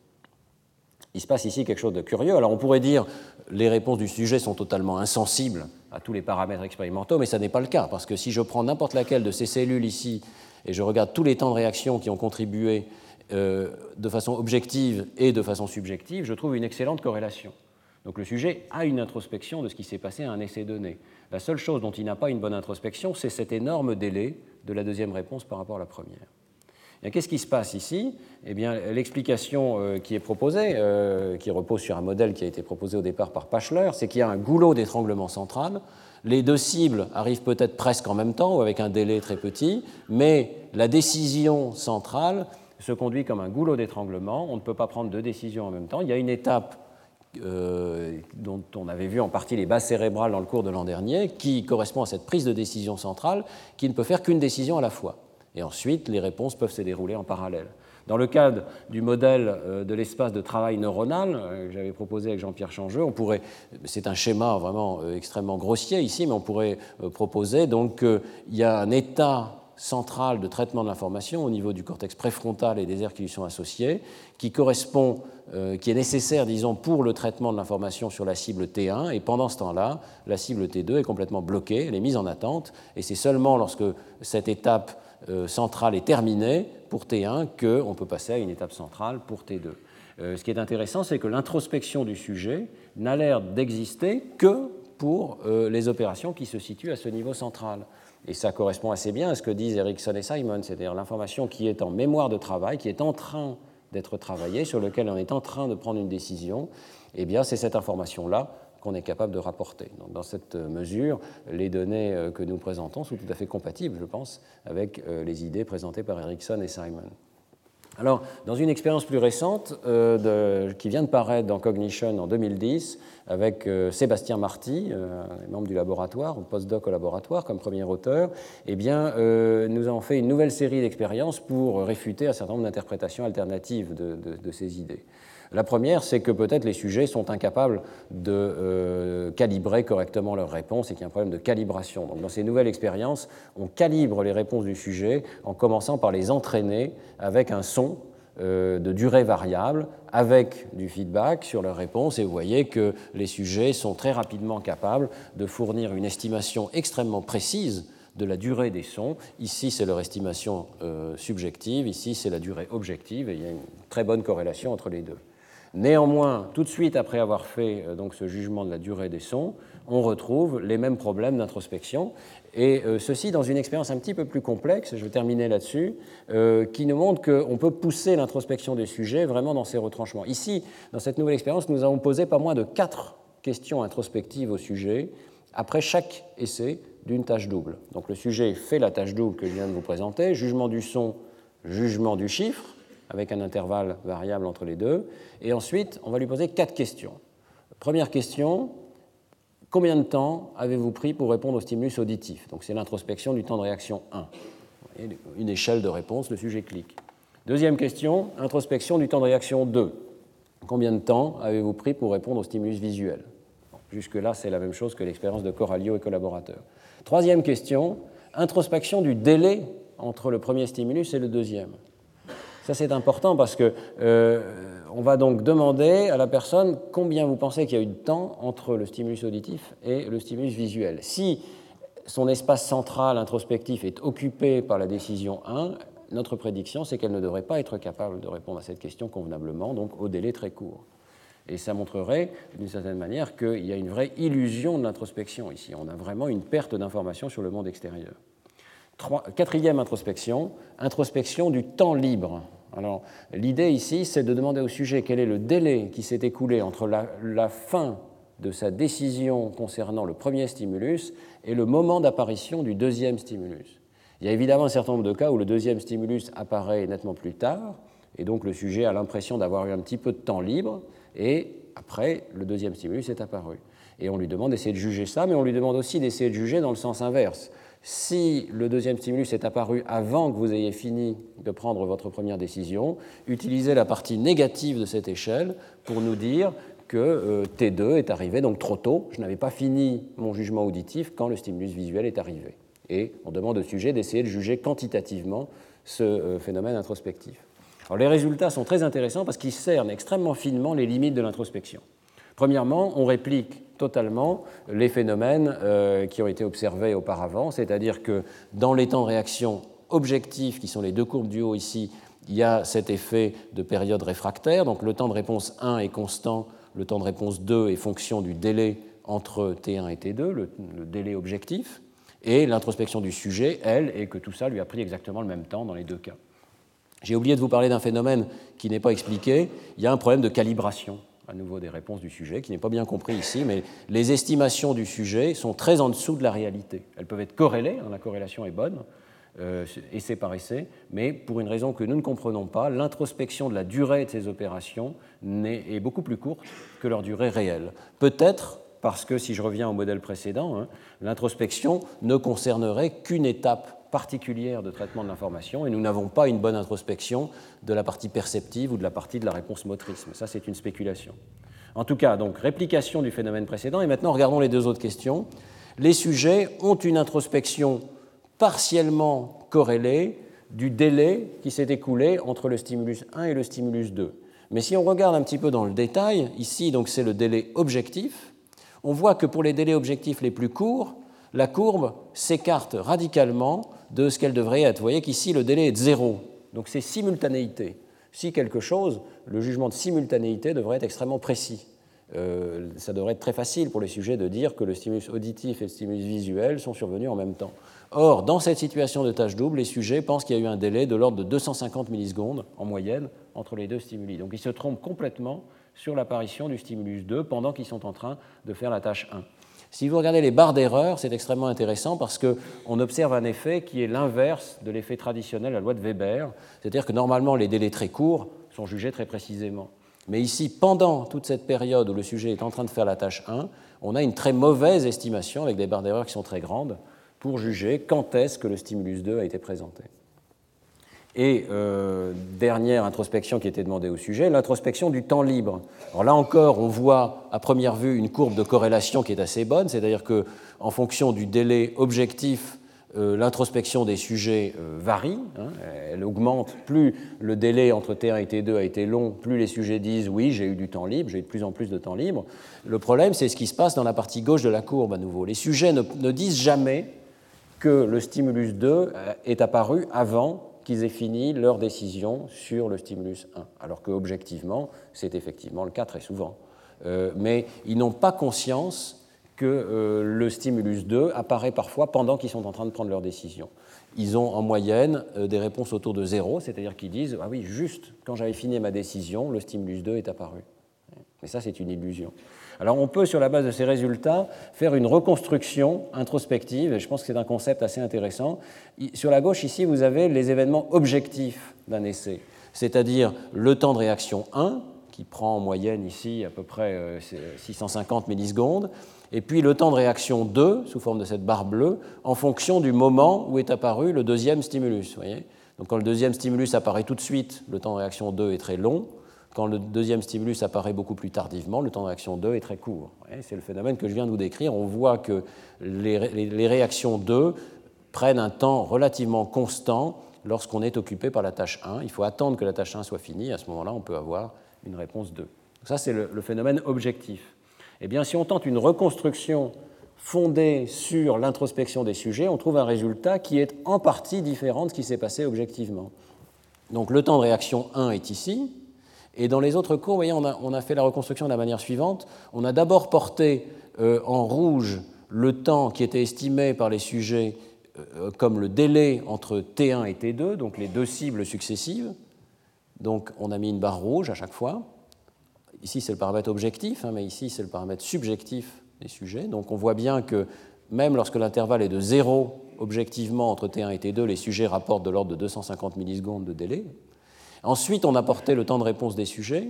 Il se passe ici quelque chose de curieux. Alors on pourrait dire les réponses du sujet sont totalement insensibles à tous les paramètres expérimentaux, mais ça n'est pas le cas, parce que si je prends n'importe laquelle de ces cellules ici et je regarde tous les temps de réaction qui ont contribué euh, de façon objective et de façon subjective, je trouve une excellente corrélation. Donc le sujet a une introspection de ce qui s'est passé à un essai donné. La seule chose dont il n'a pas une bonne introspection, c'est cet énorme délai de la deuxième réponse par rapport à la première. Qu'est-ce qui se passe ici? Eh bien, l'explication euh, qui est proposée, euh, qui repose sur un modèle qui a été proposé au départ par Pachler, c'est qu'il y a un goulot d'étranglement central. Les deux cibles arrivent peut-être presque en même temps ou avec un délai très petit, mais la décision centrale se conduit comme un goulot d'étranglement. On ne peut pas prendre deux décisions en même temps. Il y a une étape euh, dont on avait vu en partie les bases cérébrales dans le cours de l'an dernier, qui correspond à cette prise de décision centrale, qui ne peut faire qu'une décision à la fois. Et ensuite, les réponses peuvent se dérouler en parallèle. Dans le cadre du modèle euh, de l'espace de travail neuronal euh, que j'avais proposé avec Jean-Pierre Changeux, on pourrait, c'est un schéma vraiment extrêmement grossier ici, mais on pourrait proposer donc qu'il y a un état central de traitement de l'information au niveau du cortex préfrontal et des aires qui lui sont associées, qui correspond, euh, qui est nécessaire, disons, pour le traitement de l'information sur la cible T1. Et pendant ce temps-là, la cible T2 est complètement bloquée, elle est mise en attente. Et c'est seulement lorsque cette étape euh, centrale est terminée pour T1 qu'on peut passer à une étape centrale pour T2. Euh, ce qui est intéressant, c'est que l'introspection du sujet n'a l'air d'exister que pour les opérations qui se situent à ce niveau central. Et ça correspond assez bien à ce que disent Erickson et Simon, c'est-à-dire l'information qui est en mémoire de travail, qui est en train d'être travaillée, sur lequel on est en train de prendre une décision, eh bien c'est cette information-là qu'on est capable de rapporter. Donc, dans cette mesure, les données euh, que nous présentons sont tout à fait compatibles, je pense, avec euh, les idées présentées par Erickson et Simon. Alors, dans une expérience plus récente euh, qui vient de paraître dans Cognition en 2010, avec euh, Sébastien Marty, euh, membre du laboratoire, postdoc au laboratoire comme premier auteur, eh bien, nous avons fait une nouvelle série d'expériences pour réfuter un certain nombre d'interprétations alternatives de, ces idées. La première, c'est que peut-être les sujets sont incapables de euh, calibrer correctement leurs réponses et qu'il y a un problème de calibration. Donc, dans ces nouvelles expériences, on calibre les réponses du sujet en commençant par les entraîner avec un son euh, de durée variable avec du feedback sur leurs réponses et vous voyez que les sujets sont très rapidement capables de fournir une estimation extrêmement précise de la durée des sons. Ici, c'est leur estimation euh, subjective, ici, c'est la durée objective, et il y a une très bonne corrélation entre les deux. Néanmoins, tout de suite après avoir fait euh, donc, ce jugement de la durée des sons, on retrouve les mêmes problèmes d'introspection, et euh, ceci dans une expérience un petit peu plus complexe, je vais terminer là-dessus, euh, qui nous montre qu'on peut pousser l'introspection des sujets vraiment dans ces retranchements. Ici, dans cette nouvelle expérience, nous avons posé pas moins de quatre questions introspectives au sujet, après chaque essai d'une tâche double. Donc le sujet fait la tâche double que je viens de vous présenter, jugement du son, jugement du chiffre, avec un intervalle variable entre les deux. Et ensuite, on va lui poser quatre questions. Première question, combien de temps avez-vous pris pour répondre au stimulus auditif? Donc c'est l'introspection du temps de réaction 1. Une échelle de réponse, le sujet clique. Deuxième question, introspection du temps de réaction 2. Combien de temps avez-vous pris pour répondre au stimulus visuel? Jusque-là, c'est la même chose que l'expérience de Coralio et collaborateurs. Troisième question, introspection du délai entre le premier stimulus et le deuxième. Ça, c'est important parce que euh, on va donc demander à la personne combien vous pensez qu'il y a eu de temps entre le stimulus auditif et le stimulus visuel. Si son espace central introspectif est occupé par la décision 1, notre prédiction, c'est qu'elle ne devrait pas être capable de répondre à cette question convenablement, donc au délai très court. Et ça montrerait, d'une certaine manière, qu'il y a une vraie illusion de l'introspection ici. On a vraiment une perte d'information sur le monde extérieur quatrième introspection, introspection du temps libre. Alors, l'idée ici, c'est de demander au sujet quel est le délai qui s'est écoulé entre la, la, fin de sa décision concernant le premier stimulus et le moment d'apparition du deuxième stimulus. Il y a évidemment un certain nombre de cas où le deuxième stimulus apparaît nettement plus tard, et donc le sujet a l'impression d'avoir eu un petit peu de temps libre, et après, le deuxième stimulus est apparu. Et on lui demande d'essayer de juger ça, mais on lui demande aussi d'essayer de juger dans le sens inverse. Si le deuxième stimulus est apparu avant que vous ayez fini de prendre votre première décision, utilisez la partie négative de cette échelle pour nous dire que euh, T2 est arrivé donc trop tôt. Je n'avais pas fini mon jugement auditif quand le stimulus visuel est arrivé. Et on demande au sujet d'essayer de juger quantitativement ce phénomène introspectif. Les résultats sont très intéressants parce qu'ils cernent extrêmement finement les limites de l'introspection. Premièrement, on réplique totalement les phénomènes euh, qui ont été observés auparavant, c'est-à-dire que dans les temps de réaction objectifs, qui sont les deux courbes du haut ici, il y a cet effet de période réfractaire, donc le temps de réponse 1 est constant, le temps de réponse 2 est fonction du délai entre T1 et T2, le, le délai objectif, et l'introspection du sujet, elle, est que tout ça lui a pris exactement le même temps dans les deux cas. J'ai oublié de vous parler d'un phénomène qui n'est pas expliqué, il y a un problème de calibration à nouveau des réponses du sujet, qui n'est pas bien compris ici, mais les estimations du sujet sont très en dessous de la réalité. Elles peuvent être corrélées, hein, la corrélation est bonne, euh, essai par essai, mais pour une raison que nous ne comprenons pas, l'introspection de la durée de ces opérations est, beaucoup plus courte que leur durée réelle. Peut-être parce que, si je reviens au modèle précédent, hein, l'introspection ne concernerait qu'une étape particulière de traitement de l'information et nous n'avons pas une bonne introspection de la partie perceptive ou de la partie de la réponse motrice. Ça, c'est une spéculation. En tout cas, donc, réplication du phénomène précédent. Et maintenant, regardons les deux autres questions. Les sujets ont une introspection partiellement corrélée du délai qui s'est écoulé entre le stimulus 1 et le stimulus 2. Mais si on regarde un petit peu dans le détail, ici, donc, c'est le délai objectif, on voit que pour les délais objectifs les plus courts, la courbe s'écarte radicalement de ce qu'elle devrait être. Vous voyez qu'ici, le délai est de zéro. Donc c'est simultanéité. Si quelque chose, le jugement de simultanéité devrait être extrêmement précis. Euh, ça devrait être très facile pour les sujets de dire que le stimulus auditif et le stimulus visuel sont survenus en même temps. Or, dans cette situation de tâche double, les sujets pensent qu'il y a eu un délai de l'ordre de 250 millisecondes en moyenne entre les deux stimuli. Donc ils se trompent complètement sur l'apparition du stimulus 2 pendant qu'ils sont en train de faire la tâche 1. Si vous regardez les barres d'erreur, c'est extrêmement intéressant parce qu'on observe un effet qui est l'inverse de l'effet traditionnel à la loi de Weber, c'est-à-dire que normalement les délais très courts sont jugés très précisément. Mais ici, pendant toute cette période où le sujet est en train de faire la tâche 1, on a une très mauvaise estimation avec des barres d'erreur qui sont très grandes pour juger quand est-ce que le stimulus 2 a été présenté. Et euh, dernière introspection qui était demandée au sujet, l'introspection du temps libre. Alors là encore, on voit à première vue une courbe de corrélation qui est assez bonne, c'est-à-dire que en fonction du délai objectif, euh, l'introspection des sujets euh, varie, hein. elle augmente. Plus le délai entre T1 et T2 a été long, plus les sujets disent oui, j'ai eu du temps libre, j'ai eu de plus en plus de temps libre. Le problème, c'est ce qui se passe dans la partie gauche de la courbe à nouveau. Les sujets ne, ne disent jamais que le stimulus 2 est apparu avant qu'ils aient fini leur décision sur le stimulus 1, alors qu'objectivement, c'est effectivement le cas très souvent. Euh, mais ils n'ont pas conscience que euh, le stimulus 2 apparaît parfois pendant qu'ils sont en train de prendre leur décision. Ils ont en moyenne euh, des réponses autour de zéro, c'est-à-dire qu'ils disent Ah oui, juste quand j'avais fini ma décision, le stimulus 2 est apparu. Mais ça, c'est une illusion. Alors on peut, sur la base de ces résultats, faire une reconstruction introspective, et je pense que c'est un concept assez intéressant. Sur la gauche, ici, vous avez les événements objectifs d'un essai, c'est-à-dire le temps de réaction 1, qui prend en moyenne ici à peu près 650 euh, millisecondes, et puis le temps de réaction 2, sous forme de cette barre bleue, en fonction du moment où est apparu le deuxième stimulus. Voyez? Donc quand le deuxième stimulus apparaît tout de suite, le temps de réaction 2 est très long. Quand le deuxième stimulus apparaît beaucoup plus tardivement, le temps de réaction 2 est très court. C'est le phénomène que je viens de vous décrire. On voit que les, réactions 2 prennent un temps relativement constant lorsqu'on est occupé par la tâche 1. Il faut attendre que la tâche 1 soit finie. À ce moment-là, on peut avoir une réponse 2. ça, c'est le, le, phénomène objectif. Eh bien, si on tente une reconstruction fondée sur l'introspection des sujets, on trouve un résultat qui est en partie différent de ce qui s'est passé objectivement. Donc, le temps de réaction 1 est ici, et dans les autres cours, voyez, on a, fait la reconstruction de la manière suivante. On a d'abord porté euh, en rouge le temps qui était estimé par les sujets euh, comme le délai entre T1 et T2, donc les deux cibles successives. Donc on a mis une barre rouge à chaque fois. Ici, c'est le paramètre objectif, hein, mais ici, c'est le paramètre subjectif des sujets. Donc on voit bien que même lorsque l'intervalle est de 0 objectivement entre T1 et T2, les sujets rapportent de l'ordre de 250 millisecondes de délai. Ensuite, on a porté le temps de réponse des sujets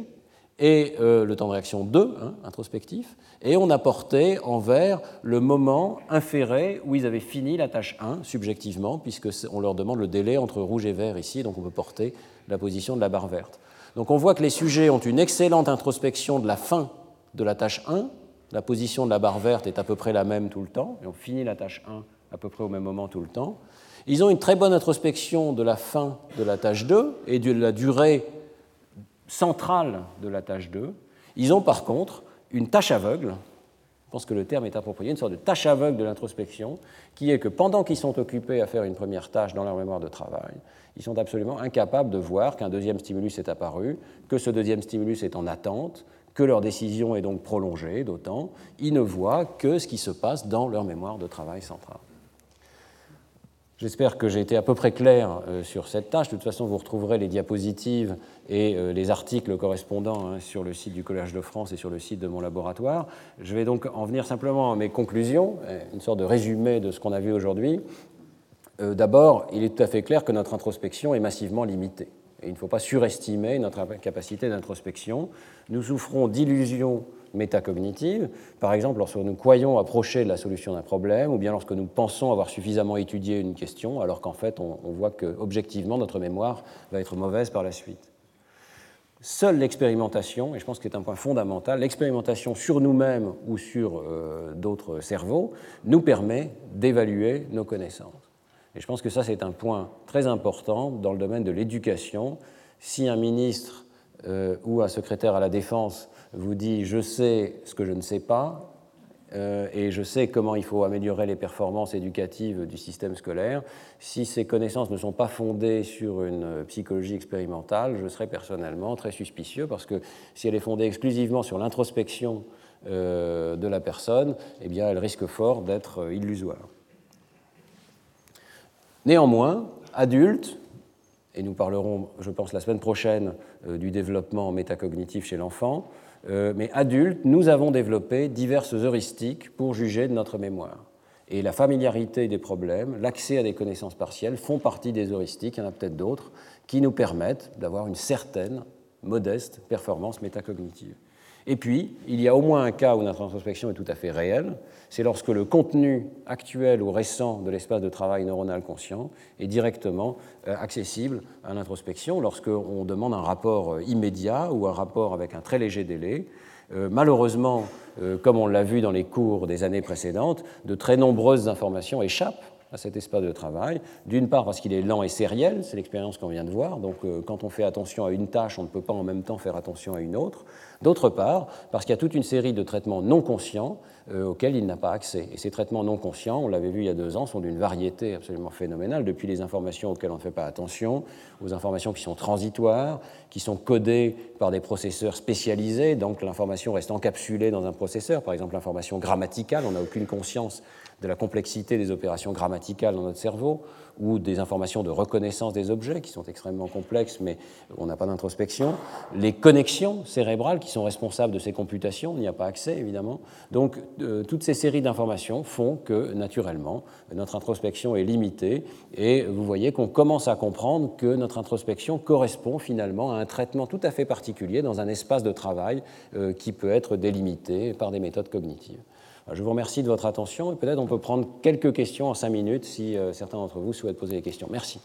et euh, le temps de réaction 2, hein, introspectif, et on a porté en vert le moment inféré où ils avaient fini la tâche 1, subjectivement, puisqu'on leur demande le délai entre rouge et vert ici, donc on peut porter la position de la barre verte. Donc on voit que les sujets ont une excellente introspection de la fin de la tâche 1, la position de la barre verte est à peu près la même tout le temps, et on finit la tâche 1 à peu près au même moment tout le temps. Ils ont une très bonne introspection de la fin de la tâche 2 et de la durée centrale de la tâche 2. Ils ont par contre une tâche aveugle, je pense que le terme est approprié, une sorte de tâche aveugle de l'introspection, qui est que pendant qu'ils sont occupés à faire une première tâche dans leur mémoire de travail, ils sont absolument incapables de voir qu'un deuxième stimulus est apparu, que ce deuxième stimulus est en attente, que leur décision est donc prolongée d'autant. Ils ne voient que ce qui se passe dans leur mémoire de travail centrale. J'espère que j'ai été à peu près clair euh, sur cette tâche. De toute façon, vous retrouverez les diapositives et euh, les articles correspondants hein, sur le site du Collège de France et sur le site de mon laboratoire. Je vais donc en venir simplement à mes conclusions, euh, une sorte de résumé de ce qu'on a vu aujourd'hui. D'abord, il est tout à fait clair que notre introspection est massivement limitée. Et il ne faut pas surestimer notre capacité d'introspection. Nous souffrons d'illusions métacognitives, par exemple lorsque nous croyons approcher de la solution d'un problème, ou bien lorsque nous pensons avoir suffisamment étudié une question, alors qu'en fait on, voit que objectivement notre mémoire va être mauvaise par la suite. Seule l'expérimentation, et je pense que c'est un point fondamental, l'expérimentation sur nous-mêmes ou sur euh, d'autres cerveaux nous permet d'évaluer nos connaissances. Et je pense que ça, c'est un point très important dans le domaine de l'éducation. Si un ministre euh, ou un secrétaire à la défense vous dit je sais ce que je ne sais pas euh, et je sais comment il faut améliorer les performances éducatives du système scolaire, si ces connaissances ne sont pas fondées sur une psychologie expérimentale, je serais personnellement très suspicieux parce que si elle est fondée exclusivement sur l'introspection euh, de la personne, eh bien, elle risque fort d'être illusoire. Néanmoins, adultes, et nous parlerons, je pense, la semaine prochaine euh, du développement métacognitif chez l'enfant, euh, mais adultes, nous avons développé diverses heuristiques pour juger de notre mémoire. Et la familiarité des problèmes, l'accès à des connaissances partielles font partie des heuristiques, il y en a peut-être d'autres, qui nous permettent d'avoir une certaine, modeste performance métacognitive. Et puis, il y a au moins un cas où notre introspection est tout à fait réelle, c'est lorsque le contenu actuel ou récent de l'espace de travail neuronal conscient est directement euh, accessible à l'introspection, lorsqu'on demande un rapport euh, immédiat ou un rapport avec un très léger délai. Euh, malheureusement, comme on l'a vu dans les cours des années précédentes, de très nombreuses informations échappent à cet espace de travail. D'une part parce qu'il est lent et sériel, c'est l'expérience qu'on vient de voir, donc quand on fait attention à une tâche, on ne peut pas en même temps faire attention à une autre. D'autre part, parce qu'il y a toute une série de traitements non conscients euh, auxquels il n'a pas accès. Et ces traitements non conscients, on l'avait vu il y a deux ans, sont d'une variété absolument phénoménale, depuis les informations auxquelles on ne fait pas attention, aux informations qui sont transitoires, qui sont codées par des processeurs spécialisés, donc l'information reste encapsulée dans un processeur, par exemple l'information grammaticale, on n'a aucune conscience de la complexité des opérations grammaticales dans notre cerveau, ou des informations de reconnaissance des objets qui sont extrêmement complexes, mais on n'a pas d'introspection. Les connexions cérébrales qui sont responsables de ces computations, on n'y a pas accès évidemment. Donc euh, toutes ces séries d'informations font que naturellement notre introspection est limitée et vous voyez qu'on commence à comprendre que notre introspection correspond finalement à un traitement tout à fait particulier dans un espace de travail euh, qui peut être délimité par des méthodes cognitives. Je vous remercie de votre attention et peut-être on peut prendre quelques questions en cinq minutes si euh, certains d'entre vous souhaitent poser des questions. Merci.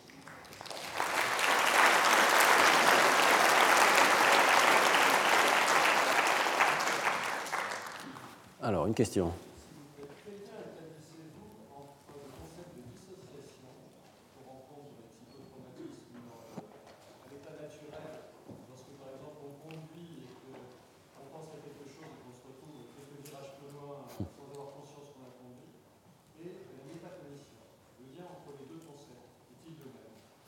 Alors, une question.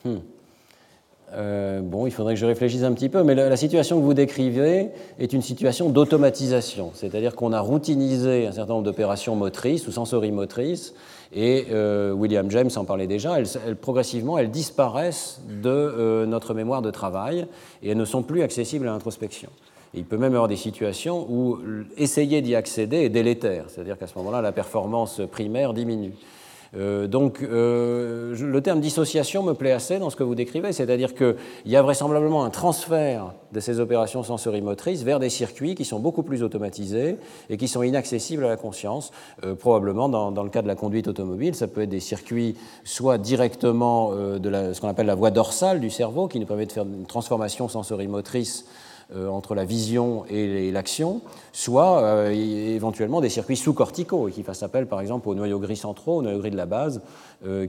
Hmm. Euh, bon, il faudrait que je réfléchisse un petit peu, mais la, situation que vous décrivez est une situation d'automatisation, c'est-à-dire qu'on a routinisé un certain nombre d'opérations motrices ou sensorimotrices, et euh, William James en parlait déjà, progressivement, elles disparaissent de euh, notre mémoire de travail et elles ne sont plus accessibles à l'introspection. Il peut même y avoir des situations où essayer d'y accéder est délétère, c'est-à-dire qu'à ce moment-là, la performance primaire diminue. Euh, donc euh, le terme dissociation me plaît assez dans ce que vous décrivez, c'est-à-dire qu'il y a vraisemblablement un transfert de ces opérations sensorimotrices vers des circuits qui sont beaucoup plus automatisés et qui sont inaccessibles à la conscience. Euh, probablement dans, le cas de la conduite automobile, ça peut être des circuits soit directement de ce qu'on appelle la voie dorsale du cerveau qui nous permet de faire une transformation sensorimotrice entre la vision et l'action, soit éventuellement des circuits sous-corticaux qui fassent appel par exemple aux noyaux gris centraux, aux noyaux gris de la base,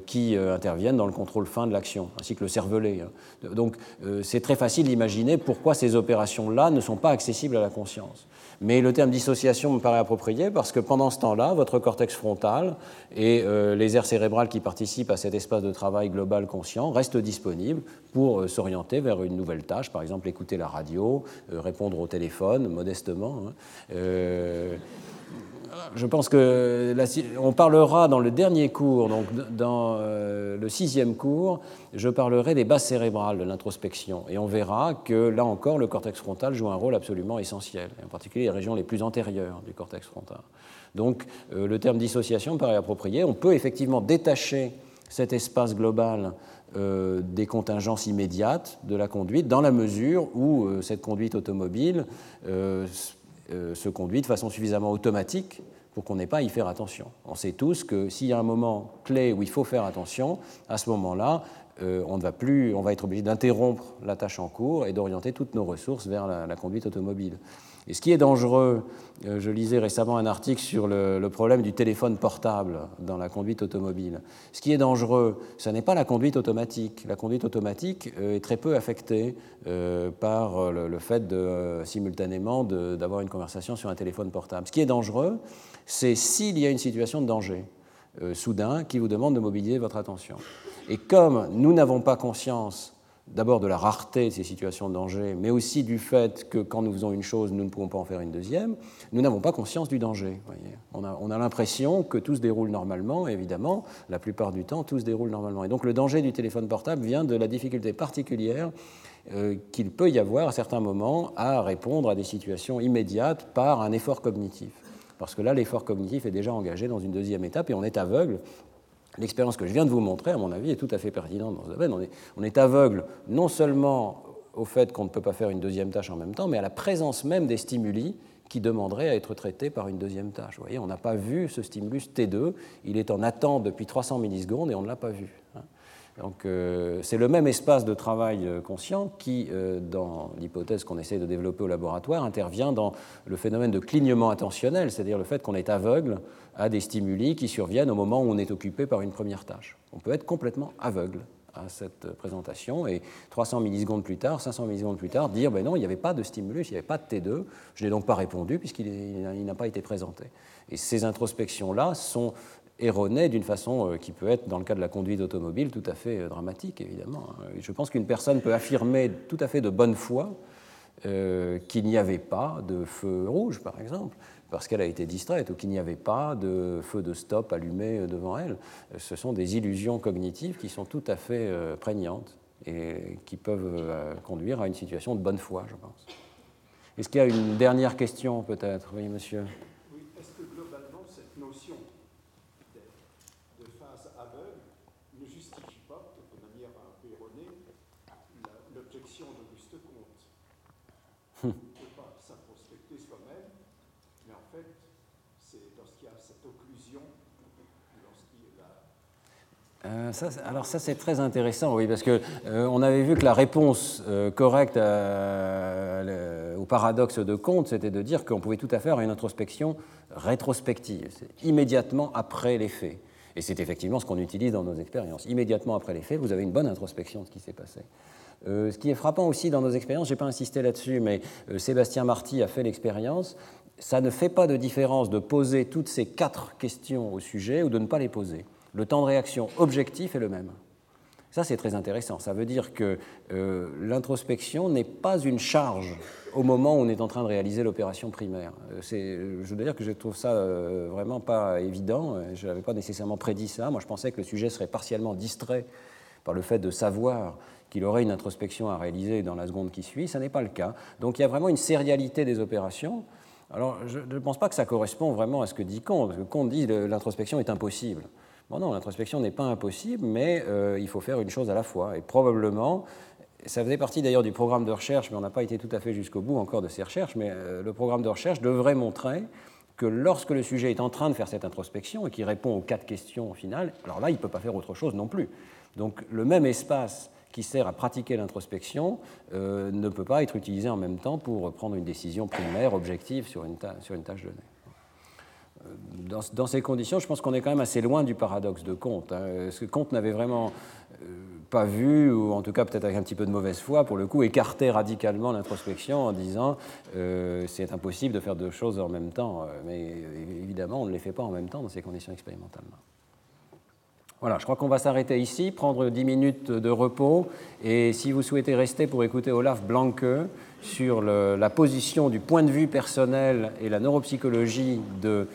qui interviennent dans le contrôle fin de l'action, ainsi que le cervelet. Hein. Donc c'est très facile d'imaginer pourquoi ces opérations-là ne sont pas accessibles à la conscience. Mais le terme dissociation me paraît approprié parce que pendant ce temps-là, votre cortex frontal et euh, les aires cérébrales qui participent à cet espace de travail global conscient restent disponibles pour euh, s'orienter vers une nouvelle tâche, par exemple écouter la radio, euh, répondre au téléphone modestement. Hein je pense que on parlera dans le dernier cours, donc dans euh, le sixième cours, je parlerai des bases cérébrales de l'introspection. Et on verra que là encore, le cortex frontal joue un rôle absolument essentiel, en particulier les régions les plus antérieures du cortex frontal. Donc euh, le terme dissociation paraît approprié. On peut effectivement détacher cet espace global euh, des contingences immédiates de la conduite, dans la mesure où cette conduite automobile se conduit de façon suffisamment automatique pour qu'on n'ait pas à y faire attention. On sait tous que s'il y a un moment clé où il faut faire attention, à ce moment-là, euh, on, va plus, on va être obligé d'interrompre la tâche en cours et d'orienter toutes nos ressources vers la, conduite automobile. Et ce qui est dangereux, euh, je lisais récemment un article sur le, problème du téléphone portable dans la conduite automobile. Ce qui est dangereux, ce n'est pas la conduite automatique. La conduite automatique euh, est très peu affectée par le, fait simultanément d'avoir une conversation sur un téléphone portable. Ce qui est dangereux, c'est s'il y a une situation de danger euh, soudain qui vous demande de mobiliser votre attention. Et comme nous n'avons pas conscience d'abord de la rareté de ces situations de danger, mais aussi du fait que quand nous faisons une chose, nous ne pouvons pas en faire une deuxième, nous n'avons pas conscience du danger. On a, on a l'impression que tout se déroule normalement, évidemment, la plupart du temps, tout se déroule normalement. Et donc le danger du téléphone portable vient de la difficulté particulière euh, qu'il peut y avoir à certains moments à répondre à des situations immédiates par un effort cognitif parce que là, l'effort cognitif est déjà engagé dans une deuxième étape et on est aveugle. L'expérience que je viens de vous montrer, à mon avis, est tout à fait pertinente dans ce domaine. On est, aveugle non seulement au fait qu'on ne peut pas faire une deuxième tâche en même temps, mais à la présence même des stimuli qui demanderaient à être traités par une deuxième tâche. Vous voyez, on n'a pas vu ce stimulus T2, il est en attente depuis 300 millisecondes et on ne l'a pas vu. Hein. Donc euh, c'est le même espace de travail euh, conscient qui, euh, dans l'hypothèse qu'on essaie de développer au laboratoire, intervient dans le phénomène de clignement attentionnel, c'est-à-dire le fait qu'on est aveugle à des stimuli qui surviennent au moment où on est occupé par une première tâche. On peut être complètement aveugle à cette présentation et 300 millisecondes plus tard, 500 millisecondes plus tard, dire ben non, il n'y avait pas de stimulus, il n'y avait pas de T2, je n'ai donc pas répondu puisqu'il n'a pas été présenté. Et ces introspections-là sont erronée d'une façon euh, qui peut être, dans le cas de la conduite automobile, tout à fait euh, dramatique, évidemment. Hein. Je pense qu'une personne peut affirmer tout à fait de bonne foi euh, qu'il n'y avait pas de feu rouge, par exemple, parce qu'elle a été distraite, ou qu'il n'y avait pas de feu de stop allumé devant elle. Ce sont des illusions cognitives qui sont tout à fait prégnantes et qui peuvent conduire à une situation de bonne foi, je pense. Est-ce qu'il y a une dernière question, peut-être? Oui, monsieur. Euh, alors ça c'est très intéressant, oui, parce que euh, on avait vu que la réponse euh, correcte au paradoxe de Comte, c'était de dire qu'on pouvait tout à fait avoir une introspection rétrospective, immédiatement après les faits. Et c'est effectivement ce qu'on utilise dans nos expériences. Immédiatement après les faits, vous avez une bonne introspection de ce qui s'est passé. Ce qui est frappant aussi dans nos expériences, je n'ai pas insisté là-dessus, mais Sébastien Marty a fait l'expérience, ça ne fait pas de différence de poser toutes ces quatre questions au sujet ou de ne pas les poser le temps de réaction objectif est le même. Ça, c'est très intéressant. Ça veut dire que euh, l'introspection n'est pas une charge au moment où on est en train de réaliser l'opération primaire. Euh, je dois dire que je trouve ça euh, vraiment pas évident. Je n'avais pas nécessairement prédit ça. Moi, je pensais que le sujet serait partiellement distrait par le fait de savoir qu'il aurait une introspection à réaliser dans la seconde qui suit. Ce n'est pas le cas. Donc il y a vraiment une sérialité des opérations. Alors, je ne pense pas que ça correspond vraiment à ce que dit Comte. Parce que Comte dit que l'introspection est impossible. Bon, non, l'introspection n'est pas impossible, mais euh, il faut faire une chose à la fois. Et probablement, ça faisait partie d'ailleurs du programme de recherche, mais on n'a pas été tout à fait jusqu'au bout encore de ces recherches, mais euh, le programme de recherche devrait montrer que lorsque le sujet est en train de faire cette introspection et qu'il répond aux quatre questions au final, alors là, il ne peut pas faire autre chose non plus. Donc le même espace qui sert à pratiquer l'introspection ne peut pas être utilisé en même temps pour prendre une décision primaire, objective sur une, sur une tâche donnée dans, ces conditions, je pense qu'on est quand même assez loin du paradoxe de Comte. Hein. Comte n'avait vraiment euh, pas vu, ou en tout cas peut-être avec un petit peu de mauvaise foi, pour le coup, écarté radicalement l'introspection en disant euh, c'est impossible de faire deux choses en même temps. Euh, mais évidemment, on ne les fait pas en même temps dans ces conditions expérimentales. Voilà, je crois qu'on va s'arrêter ici, prendre dix minutes de repos, et si vous souhaitez rester pour écouter Olaf Blanke sur la position du point de vue personnel et la neuropsychologie de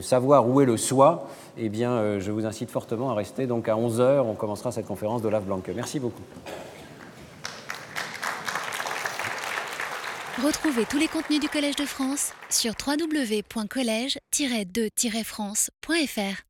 savoir où est le soi, eh bien, euh, je vous incite fortement à rester. Donc à 11h, on commencera cette conférence d'Olaf Blanke. Merci beaucoup. Retrouvez tous les contenus du Collège de France sur www.colège-2-france.fr.